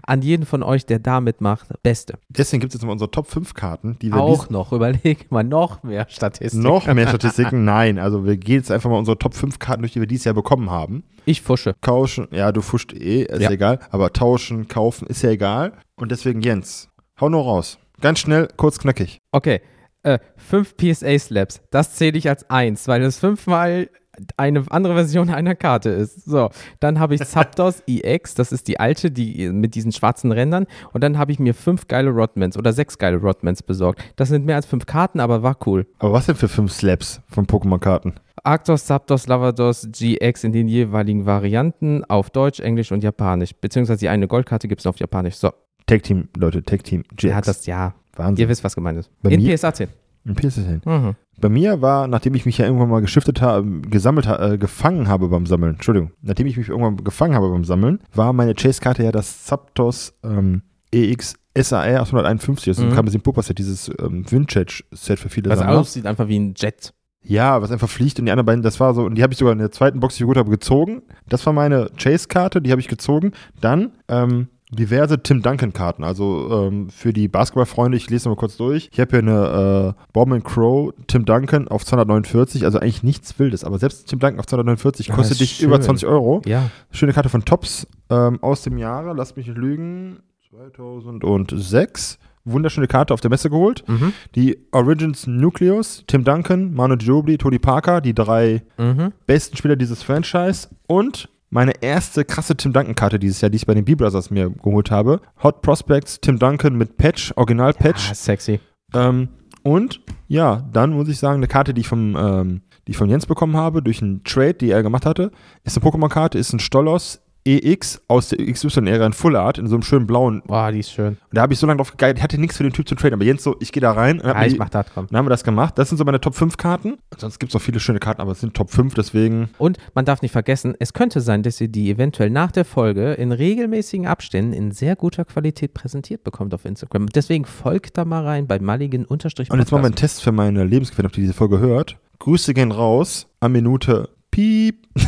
an jeden von euch, der da mitmacht, Beste.
Deswegen gibt es jetzt mal unsere Top 5 Karten, die wir
Auch noch, überleg mal, noch mehr Statistiken.
noch mehr Statistiken. Nein, also wir gehen jetzt einfach mal unsere Top 5 Karten durch, die wir dieses Jahr bekommen haben.
Ich fusche.
Tauschen, ja, du fuscht eh, ist
Ja.
egal. Aber tauschen, kaufen, ist ja egal. Und deswegen, Jens, hau nur raus. Ganz schnell, kurz, knackig.
Okay, äh, fünf PSA-Slaps, das zähle ich als eins, weil es fünfmal eine andere Version einer Karte ist. So, dann habe ich Zapdos EX, das ist die alte, die mit diesen schwarzen Rändern. Und dann habe ich mir fünf geile Rodmans oder sechs geile Rodmans besorgt. Das sind mehr als fünf Karten, aber war cool.
Aber was denn für fünf Slaps von Pokémon-Karten?
Arctos, Zapdos, Lavados, GX in den jeweiligen Varianten auf Deutsch, Englisch und Japanisch. Beziehungsweise die eine Goldkarte gibt es auf Japanisch. So,
Tag Team, Leute, Tag Team. GX.
hat das, ja,
Wahnsinn.
ihr wisst, was gemeint ist.
Bei
in
mir-
PSA 10.
Ein PSN.
Mhm.
Bei mir war, nachdem ich mich ja irgendwann mal geschiftet habe, gesammelt, äh, gefangen habe beim Sammeln, Entschuldigung, nachdem ich mich irgendwann gefangen habe beim Sammeln, war meine Chase-Karte ja das Zapdos ähm, EX SAR 851. Das
Mhm.
kam mit dem Pupa-Set, dieses ähm, Vintage-Set für viele
Was
Sammler.
aussieht einfach wie ein Jet.
Ja, was einfach fliegt und die anderen beiden, das war so, und die habe ich sogar in der zweiten Box, die ich gut habe, gezogen. Das war meine Chase-Karte, die habe ich gezogen. Dann ähm, diverse Tim Duncan-Karten, also ähm, für die Basketballfreunde, ich lese mal kurz durch. Ich habe hier eine äh, Bomb Crow Tim Duncan auf 249, also eigentlich nichts Wildes, aber selbst Tim Duncan auf 249
Ja,
kostet dich
schön.
über 20 Euro.
Ja.
Schöne Karte von Tops ähm, aus dem Jahre, lass mich nicht lügen, 2006. Wunderschöne Karte auf der Messe geholt.
Mhm.
Die Origins Nucleus, Tim Duncan, Manu Ginobili, Tony Parker, die drei
Mhm.
besten Spieler dieses Franchise und meine erste krasse Tim Duncan-Karte dieses Jahr, die ich bei den B-Brothers mir geholt habe. Hot Prospects, Tim Duncan mit Patch, Original-Patch.
Ah, sexy.
Ähm, und ja, dann muss ich sagen, eine Karte, die ich vom, ähm, die ich von Jens bekommen habe, durch einen Trade, die er gemacht hatte, ist eine Pokémon-Karte, ist ein Stolos EX aus der XY-Ära in Full Art, in so einem schönen blauen. Und
Boah, die ist schön.
da habe ich so lange drauf gegeilt, ich hatte nichts für den Typ zum Traden, aber Jens so, ich gehe da rein und
Ja, ich
die-
mach das, komm.
dann haben wir das gemacht. Das sind so meine Top 5 Karten. Sonst gibt es noch viele schöne Karten, aber es sind Top 5, deswegen.
Und man darf nicht vergessen, es könnte sein, dass ihr die eventuell nach der Folge in regelmäßigen Abständen in sehr guter Qualität präsentiert bekommt auf Instagram. Deswegen folgt da mal rein bei Mulligan unterstrich
Und jetzt machen wir einen Test für meine Lebensgefährtin, die diese Folge hört. Grüße gehen raus an Minute Piep.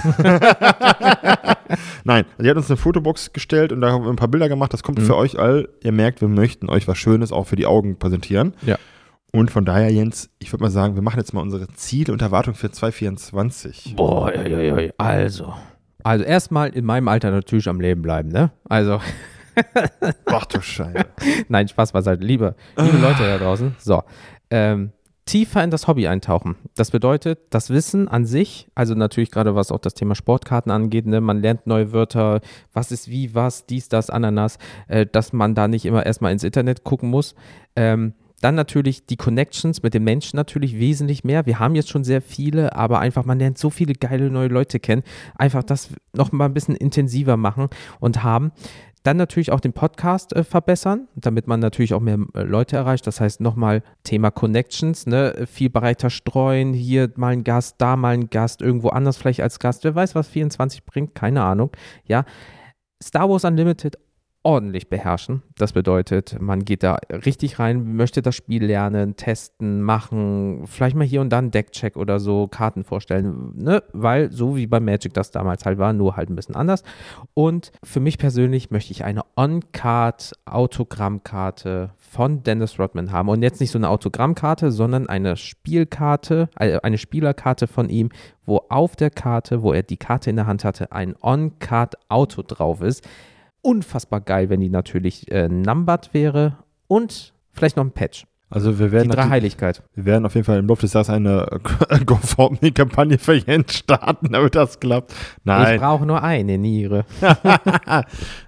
Nein, sie hat uns eine Fotobox gestellt und da haben wir ein paar Bilder gemacht. Das kommt
Mhm.
für euch all. Ihr merkt, wir möchten euch was Schönes auch für die Augen präsentieren.
Ja.
Und von daher, Jens, ich würde mal sagen, wir machen jetzt mal unsere Ziele und Erwartungen für 2024.
Boah, oi, oi, oi. also. Also erstmal in meinem Alter natürlich am Leben bleiben, ne? Also,
Ach du Scheiße.
nein, Spaß beiseite. Liebe, liebe Leute da draußen. So, ähm, tiefer in das Hobby eintauchen. Das bedeutet, das Wissen an sich, also natürlich gerade was auch das Thema Sportkarten angeht, ne, man lernt neue Wörter, was ist wie, was, dies, das, Ananas, äh, dass man da nicht immer erstmal ins Internet gucken muss. Ähm, dann natürlich die Connections mit den Menschen natürlich wesentlich mehr. Wir haben jetzt schon sehr viele, aber einfach, man lernt so viele geile neue Leute kennen. Einfach das noch mal ein bisschen intensiver machen und haben. Dann natürlich auch den Podcast äh, verbessern, damit man natürlich auch mehr äh, Leute erreicht. Das heißt nochmal Thema Connections, ne? viel breiter streuen, hier mal ein Gast, da mal ein Gast, irgendwo anders vielleicht als Gast. Wer weiß, was 24 bringt, keine Ahnung. Ja, Star Wars Unlimited ordentlich beherrschen. Das bedeutet, man geht da richtig rein, möchte das Spiel lernen, testen, machen, vielleicht mal hier und dann Deckcheck oder so, Karten vorstellen, ne? weil so wie bei Magic das damals halt war, nur halt ein bisschen anders. Und für mich persönlich möchte ich eine On-Card-Autogrammkarte von Dennis Rodman haben. Und jetzt nicht so eine Autogrammkarte, sondern eine Spielkarte, äh, eine Spielerkarte von ihm, wo auf der Karte, wo er die Karte in der Hand hatte, ein On-Card-Auto drauf ist. Unfassbar geil, wenn die natürlich äh, numbered wäre und vielleicht noch ein Patch.
Also wir
Die
werden,
drei
natürlich-
Heiligkeit.
wir werden auf jeden Fall im Laufe des Jahres eine GoFundMe-Kampagne für Jens starten, damit das klappt.
Ich
Nein.
brauche nur eine Niere.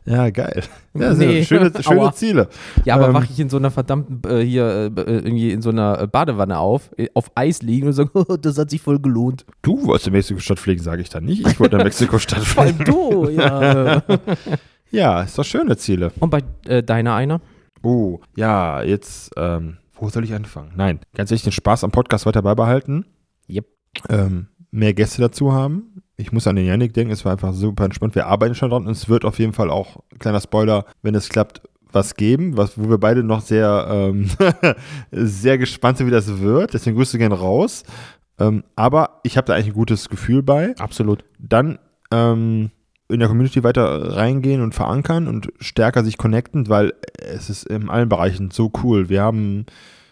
ja, geil. Ja,
Nee.
schöne, schöne
Aua.
Ziele.
Ja, aber
Ähm.
wache ich in so einer verdammten, äh, hier, äh, irgendwie in so einer äh, Badewanne auf, äh, auf Eis liegen und sage, oh, das hat sich voll gelohnt.
Du wolltest in Mexiko-Stadt fliegen, sage ich dann nicht. Ich wollte in Mexiko-Stadt
Vor allem
fliegen.
du, ja.
Ja, ist doch schöne Ziele.
und bei äh, deiner einer?
Oh, ja, jetzt, ähm, wo soll ich anfangen? Nein, ganz ehrlich, den Spaß am Podcast weiter beibehalten.
Yep.
Ähm, mehr Gäste dazu haben. Ich muss an den Yannick denken, es war einfach super entspannt. Wir arbeiten schon dran und es wird auf jeden Fall auch, kleiner Spoiler, wenn es klappt, was geben, was, wo wir beide noch sehr, ähm, sehr gespannt sind, wie das wird. Deswegen Grüße gerne raus. Ähm, aber ich habe da eigentlich ein gutes Gefühl bei.
Absolut.
Dann ähm, in der Community weiter reingehen und verankern und stärker sich connecten, weil es ist in allen Bereichen so cool. Wir haben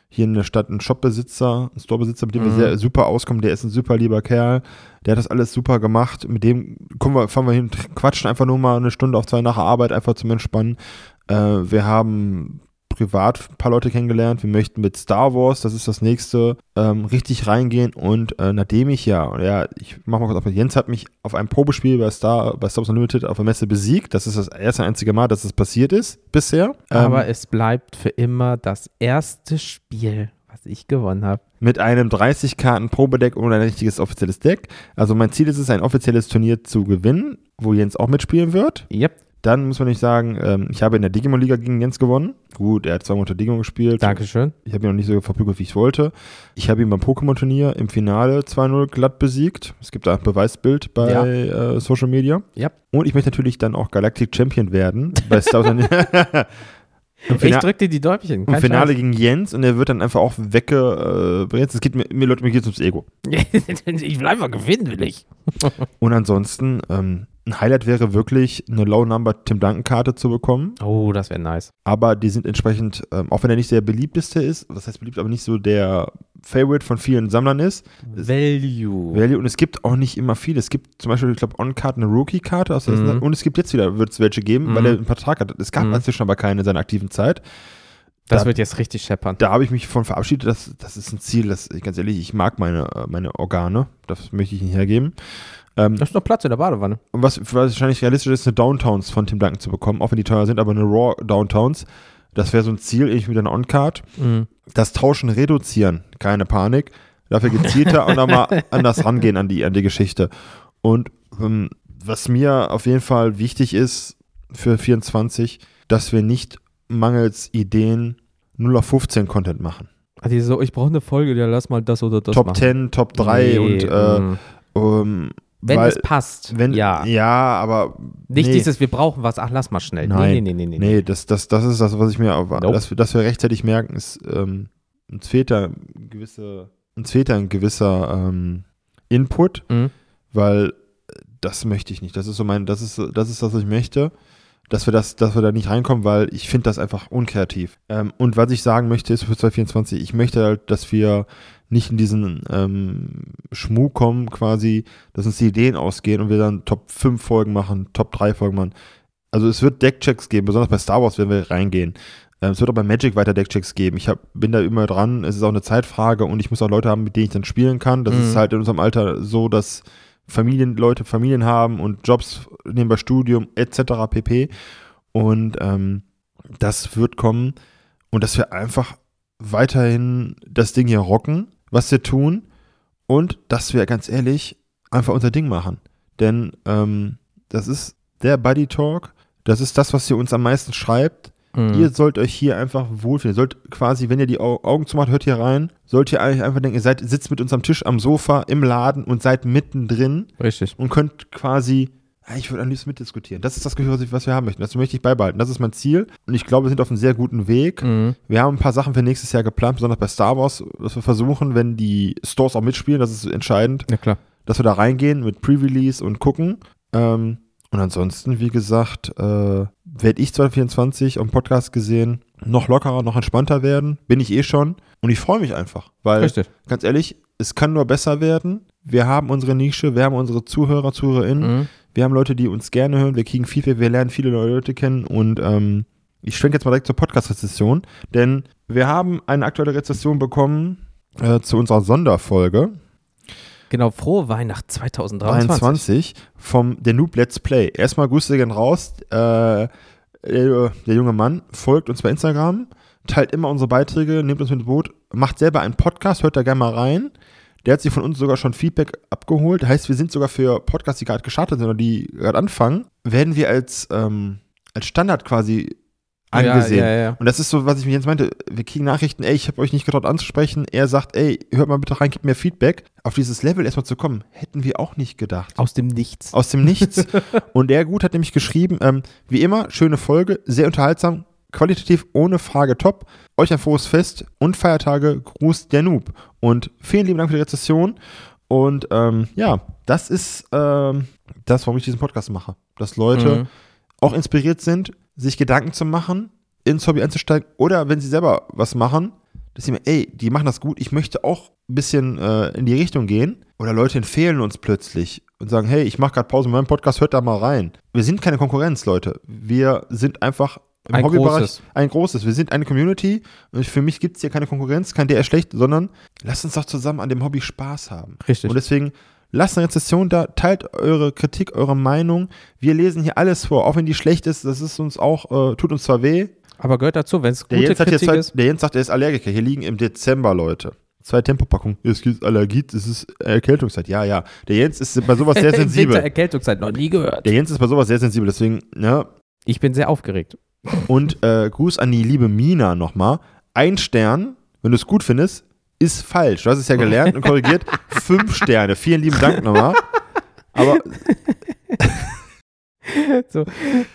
hier in der Stadt einen Shopbesitzer, einen Storebesitzer, mit dem wir
Mhm.
sehr super auskommen. Der ist ein super lieber Kerl. Der hat das alles super gemacht. Mit dem kommen wir, fahren wir hin, quatschen einfach nur mal eine Stunde auf zwei nach der Arbeit, einfach zum Entspannen. Äh, wir haben privat ein paar Leute kennengelernt. Wir möchten mit Star Wars, das ist das nächste, ähm, richtig reingehen. Und äh, nachdem ich ja, ja, ich mach mal kurz auf, Jens hat mich auf einem Probespiel bei Star, bei Star Wars Unlimited auf der Messe besiegt. Das ist das erste einzige Mal, dass es passiert ist bisher. Ähm,
Aber es bleibt für immer das erste Spiel, was ich gewonnen habe.
mit einem 30 Karten Probedeck und ein richtiges offizielles Deck. Also mein Ziel ist es, ein offizielles Turnier zu gewinnen, wo Jens auch mitspielen wird.
Yep,
Dann muss man nicht sagen, ähm, ich habe in der Digimon-Liga gegen Jens gewonnen. Gut, er hat zweimal unter Digimon gespielt.
Dankeschön.
Ich habe ihn noch nicht so verprügelt, wie ich wollte. Ich habe ihn beim Pokémon-Turnier im Finale 2-0 glatt besiegt. Es gibt da ein Beweisbild bei
Ja.
äh, Social Media.
Yep.
Und ich möchte natürlich dann auch Galactic Champion werden bei Star. Im,
Ich
Fina
drück dir die Däubchen.
Im Finale
Scheiß.
gegen Jens und er wird dann einfach auch wegge. Äh, es geht mir, mir Leute, mir geht's ums Ego.
ich will einfach gewinnen, will ich.
Und ansonsten, ähm, ein Highlight wäre wirklich, eine Low-Number Tim Duncan-Karte zu bekommen.
Oh, das wäre nice.
Aber die sind entsprechend, ähm, auch wenn er nicht der beliebteste ist, was heißt beliebt, aber nicht so der Favorite von vielen Sammlern ist,
Value.
Value. Und es gibt auch nicht immer viele. Es gibt zum Beispiel, ich glaube, On-Card eine Rookie-Karte aus der
Mhm.
und es gibt jetzt wieder, wird es welche geben, weil
Mhm.
er einen Vertrag hat. Es gab
Mhm.
inzwischen aber keine in seiner aktiven Zeit.
das
da-
wird jetzt richtig scheppern.
Da habe ich mich von verabschiedet. Das, das ist ein Ziel, das, ganz ehrlich, ich mag meine, äh, meine Organe. Das möchte ich nicht hergeben. Ähm,
Da ist noch Platz in der Badewanne.
und was wahrscheinlich realistisch ist, eine Downtowns von Tim Duncan zu bekommen, auch wenn die teuer sind, aber eine Raw Downtowns. Das wäre so ein Ziel, ich mit einer On-Card.
Mhm.
Das Tauschen reduzieren, keine Panik. Dafür gezielter und nochmal anders rangehen an die, an die Geschichte. Und ähm, was mir auf jeden Fall wichtig ist für 24, dass wir nicht mangels Ideen 0 auf 15 Content machen.
Also so, ich brauche eine Folge, ja, lass mal das oder das
Top
machen.
10, Top 3
Nee,
und äh,
mm.
ähm,
wenn
weil,
es passt.
wenn,
ja.
ja, aber
Nicht
nee.
dieses, wir brauchen was, ach, lass mal schnell.
Nein.
Nee, nee, nee, nee.
Nee, das, das, das ist das, was ich mir,
Nope.
dass, wir- dass wir rechtzeitig merken, ist, ähm, uns fehlt da ein gewisse, uns fehlt da ein gewisser ähm, Input.
Mhm.
weil das möchte ich nicht. Das ist so mein, das ist, das ist das, was ich möchte, dass wir das, dass wir da nicht reinkommen, weil ich finde das einfach unkreativ. Ähm, und was ich sagen möchte, ist für 2024, ich möchte halt, dass wir nicht in diesen ähm, Schmuck kommen, quasi, dass uns die Ideen ausgehen und wir dann Top 5 Folgen machen, Top 3 Folgen machen. Also es wird Deckchecks geben, besonders bei Star Wars werden wir reingehen. Ähm, es wird auch bei Magic weiter Deckchecks geben. Ich hab, bin da immer dran, es ist auch eine Zeitfrage und ich muss auch Leute haben, mit denen ich dann spielen kann. Das
Mhm.
ist halt in unserem Alter so, dass Familienleute Familien haben und Jobs nebenbei Studium etc. pp. Und ähm, das wird kommen und dass wir einfach weiterhin das Ding hier rocken, was wir tun und dass wir ganz ehrlich einfach unser Ding machen. Denn ähm, das ist der Buddy Talk, das ist das, was ihr uns am meisten schreibt.
Mhm.
Ihr sollt euch hier einfach wohlfühlen. Ihr sollt quasi, wenn ihr die Au- Augen zumacht, hört hier rein, sollt ihr eigentlich einfach denken, ihr seid, sitzt mit uns am Tisch, am Sofa, im Laden und seid mittendrin
Richtig.
und könnt quasi, ich würde am liebsten mitdiskutieren. Das ist das Gefühl, was, wir haben möchten. Das möchte ich beibehalten. Das ist mein Ziel. Und ich glaube, wir sind auf einem sehr guten Weg.
Mhm.
Wir haben ein paar Sachen für nächstes Jahr geplant, besonders bei Star Wars, dass wir versuchen, wenn die Stores auch mitspielen, das ist entscheidend,
Ja, klar.
dass wir da reingehen mit Pre-Release und gucken. Ähm, und ansonsten, wie gesagt, äh, werde ich 2024 am Podcast gesehen noch lockerer, noch entspannter werden. Bin ich eh schon. Und ich freue mich einfach, weil,
Richtig.
ganz ehrlich, es kann nur besser werden. Wir haben unsere Nische, wir haben unsere Zuhörer, Zuhörerinnen,
Mhm.
wir haben Leute, die uns gerne hören, wir kriegen Feedback, wir lernen viele neue Leute kennen und ähm, ich schwenke jetzt mal direkt zur Podcast-Rezession, denn wir haben eine aktuelle Rezession bekommen äh, zu unserer Sonderfolge
Genau, frohe Weihnacht 2023.
23 vom der Noob Let's Play. Erstmal Grüße gehen raus. Äh, der, der junge Mann folgt uns bei Instagram, teilt immer unsere Beiträge, nimmt uns mit Boot, macht selber einen Podcast, hört da gerne mal rein. Der hat sich von uns sogar schon Feedback abgeholt. Heißt, wir sind sogar für Podcasts, die gerade gestartet sind oder die gerade anfangen, werden wir als, ähm, als Standard quasi angesehen.
Ja, ja, ja.
Und das ist so, was ich mir jetzt meinte. Wir kriegen Nachrichten, ey, ich habe euch nicht getraut anzusprechen. Er sagt, ey, hört mal bitte rein, gebt mir Feedback. Auf dieses Level erstmal zu kommen, hätten wir auch nicht gedacht.
Aus dem Nichts.
Aus dem Nichts. Und der Gut hat nämlich geschrieben, ähm, wie immer, schöne Folge, sehr unterhaltsam, qualitativ ohne Frage top. Euch ein frohes Fest und Feiertage. Gruß der Noob. Und vielen lieben Dank für die Rezession. Und ähm, ja, das ist ähm, das, warum ich diesen Podcast mache. Dass Leute
Mhm.
auch inspiriert sind, sich Gedanken zu machen, ins Hobby einzusteigen oder wenn sie selber was machen, dass sie mir, ey, die machen das gut, ich möchte auch ein bisschen äh, in die Richtung gehen. Oder Leute empfehlen uns plötzlich und sagen, hey, ich mache gerade Pause mit meinem Podcast, hört da mal rein. Wir sind keine Konkurrenz, Leute. Wir sind einfach im
Ein
Hobbybereich
großes.
ein großes. Wir sind eine Community und für mich gibt es hier keine Konkurrenz, kein der ist schlecht, sondern lasst uns doch zusammen an dem Hobby Spaß haben.
Richtig.
Und deswegen lasst eine Rezession da, teilt eure Kritik, eure Meinung. Wir lesen hier alles vor, auch wenn die schlecht ist, das ist uns auch, äh, tut uns zwar weh.
Aber gehört dazu, wenn es gute
Jens,
Kritik
zwei,
ist.
der Jens sagt, er ist Allergiker. Hier liegen im Dezember, Leute. Zwei Tempopackungen. Es gibt Allergie, es ist Erkältungszeit. Ja, ja. Der Jens ist bei sowas sehr
Im Winter
sensibel.
Erkältungszeit noch nie gehört.
Der Jens ist bei sowas sehr sensibel, deswegen, ne.
Ich bin sehr aufgeregt.
Und äh, Gruß an die liebe Mina nochmal. Ein Stern, wenn du es gut findest, ist falsch. Du hast es ja gelernt und korrigiert. Fünf Sterne. Vielen lieben Dank nochmal. Aber
so,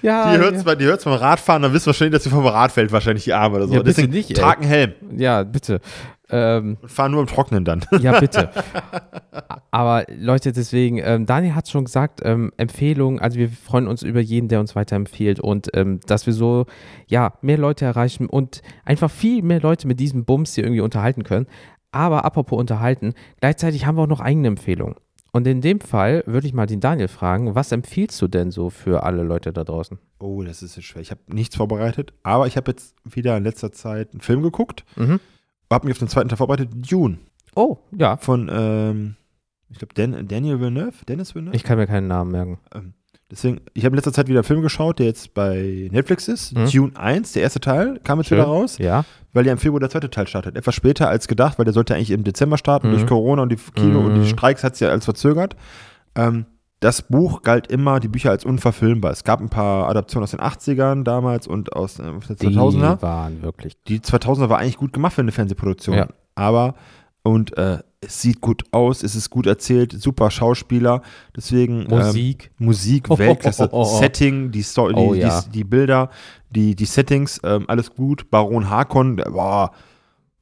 ja,
die hört
ja.
es die hört's beim Radfahren, dann wissen wir schon, dass sie vom Rad fällt, wahrscheinlich die Arme oder so.
Ja, bitte
Deswegen
nicht, ey.
trag einen Helm
ja, bitte. Ähm,
und fahr nur im Trocknen dann.
ja, bitte. Aber Leute, deswegen, ähm, Daniel hat schon gesagt, ähm, Empfehlungen, also wir freuen uns über jeden, der uns weiterempfiehlt und ähm, dass wir so, ja, mehr Leute erreichen und einfach viel mehr Leute mit diesem Bums hier irgendwie unterhalten können. Aber apropos unterhalten, gleichzeitig haben wir auch noch eigene Empfehlungen. Und in dem Fall würde ich mal den Daniel fragen, was empfiehlst du denn so für alle Leute da draußen?
Oh, das ist jetzt schwer. Ich habe nichts vorbereitet, aber ich habe jetzt wieder in letzter Zeit einen Film geguckt,
Mhm.
Habe mich auf den zweiten Teil vorbereitet. Dune
Oh, ja.
von, ähm, ich glaube, Dan, Daniel Villeneuve. Dennis Villeneuve?
Ich kann mir keinen Namen merken.
Ähm, deswegen, ich habe in letzter Zeit wieder einen Film geschaut, der jetzt bei Netflix ist.
Mhm.
Dune 1, der erste Teil, kam jetzt
Schön.
wieder raus,
Ja.
weil ja im Februar der zweite Teil startet. Etwas später als gedacht, weil der sollte eigentlich im Dezember starten.
Mhm.
Durch Corona und die Kino und
Mhm.
die Streiks hat es ja als verzögert. Ähm, das Buch galt immer, die Bücher als unverfilmbar. Es gab ein paar Adaptionen aus den 80ern damals und aus äh, den 2000er.
Die waren wirklich.
Die 2000er war eigentlich gut gemacht für eine Fernsehproduktion.
Ja.
Aber, und äh, es sieht gut aus, es ist gut erzählt, super Schauspieler. Deswegen. Ähm,
Musik.
Musik,
Oh,
Weltklasse,
oh, oh, oh.
Setting, die, Story,
Oh,
die,
ja.
die, die Bilder, die, die Settings, ähm, alles gut. Baron Harkon, der, boah,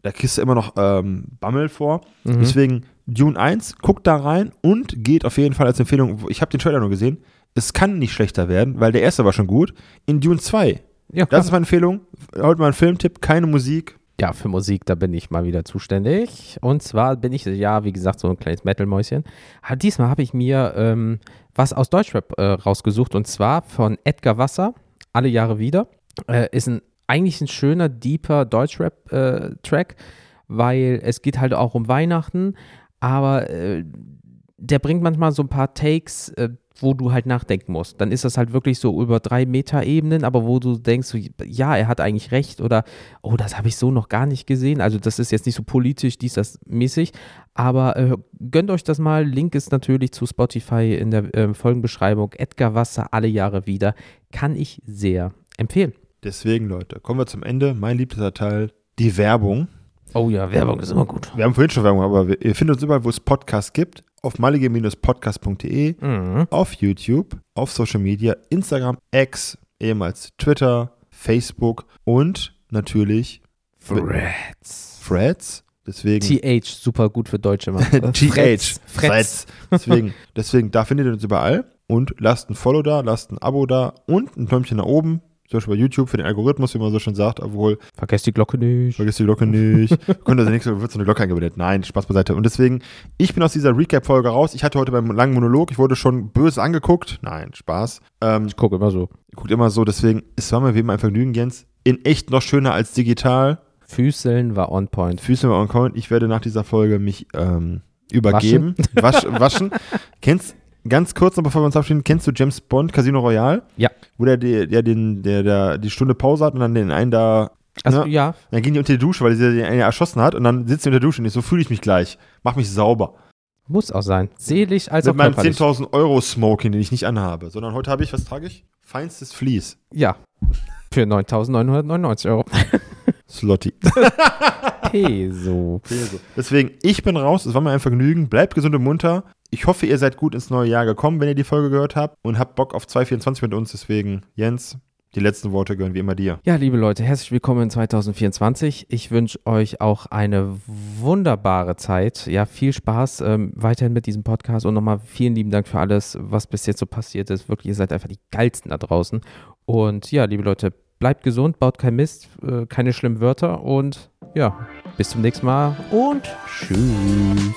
da kriegst du immer noch ähm, Bammel vor.
Mhm.
Deswegen Dune 1, guckt da rein und geht auf jeden Fall als Empfehlung, ich habe den Trailer nur gesehen, es kann nicht schlechter werden, weil der erste war schon gut, in Dune 2.
Ja,
Das ist meine Empfehlung. Heute mal ein Filmtipp, keine Musik.
Ja, für Musik, da bin ich mal wieder zuständig. Und zwar bin ich, ja, wie gesagt, so ein kleines Metal-Mäuschen. Aber diesmal habe ich mir ähm, was aus Deutschrap äh, rausgesucht und zwar von Edgar Wasser, Alle Jahre wieder. Äh, ist ein, eigentlich ein schöner, deeper Deutschrap-Track, weil es geht halt auch um Weihnachten, aber äh, der bringt manchmal so ein paar Takes, äh, wo du halt nachdenken musst. Dann ist das halt wirklich so über drei Meter-Ebenen, aber wo du denkst, so, ja, er hat eigentlich recht oder, oh, das habe ich so noch gar nicht gesehen. Also das ist jetzt nicht so politisch, dies, das mäßig, aber äh, gönnt euch das mal. Link ist natürlich zu Spotify in der äh, Folgenbeschreibung. Edgar Wasser, alle Jahre wieder. Kann ich sehr empfehlen.
Deswegen, Leute, kommen wir zum Ende. Mein liebster Teil, die Werbung.
Oh ja, Werbung ist immer gut.
Wir haben vorhin schon Werbung, aber wir- ihr findet uns überall, wo es Podcasts gibt. Auf malige-podcast.de,
Mhm.
auf YouTube, auf Social Media, Instagram, X, ehemals Twitter, Facebook und natürlich
Freds.
Threads. Deswegen
TH, super gut für Deutsche. Mann.
TH. Threads. Deswegen, deswegen, da findet ihr uns überall. Und lasst ein Follow da, lasst ein Abo da und ein Däumchen nach oben. Zum Beispiel bei YouTube für den Algorithmus, wie man so schon sagt, obwohl,
Vergesst die Glocke nicht.
vergesst die Glocke nicht. Könnte also nächste wird so eine Glocke eingeblendet. Nein, Spaß beiseite. Und deswegen, ich bin aus dieser Recap-Folge raus. Ich hatte heute beim langen Monolog, ich wurde schon böse angeguckt. Nein, Spaß. Ähm,
Ich gucke immer so.
guckt immer so, deswegen, es war mir wie immer ein Vergnügen, Jens. In echt noch schöner als digital.
Füßeln war on point.
Füße mal on point. Ich werde nach dieser Folge mich ähm, übergeben. Wasch, waschen. Kennst, ganz kurz noch bevor wir uns abschieden, kennst du James Bond Casino Royale?
Ja.
Wo der, der, der, der, der die Stunde Pause hat und dann den einen da.
Also,
ne?
ja,
Dann gehen die unter die Dusche, weil sie den einen erschossen hat und dann sitzt sie unter der Dusche und ich so fühle ich mich gleich. Mach mich sauber.
muss auch sein. Seelisch als
Mit
auch
meinem
körperlich.
10.000 Euro Smoking, den ich nicht anhabe. Sondern heute habe ich, was trage ich? Feinstes Vlies.
Ja. Für 9.999 Euro.
Slotty.
Peso.
Deswegen, ich bin raus. Es war mir ein Vergnügen. Bleibt gesund und munter. Ich hoffe, ihr seid gut ins neue Jahr gekommen, wenn ihr die Folge gehört habt und habt Bock auf 224 mit uns. Deswegen, Jens, die letzten Worte gehören wie immer dir.
Ja, liebe Leute, herzlich willkommen in 2024. Ich wünsche euch auch eine wunderbare Zeit. Ja, viel Spaß ähm, weiterhin mit diesem Podcast und nochmal vielen lieben Dank für alles, was bis jetzt so passiert ist. Wirklich, ihr seid einfach die geilsten da draußen. Und ja, liebe Leute, bleibt gesund, baut kein Mist, äh, keine schlimmen Wörter und ja, bis zum nächsten Mal und tschüss.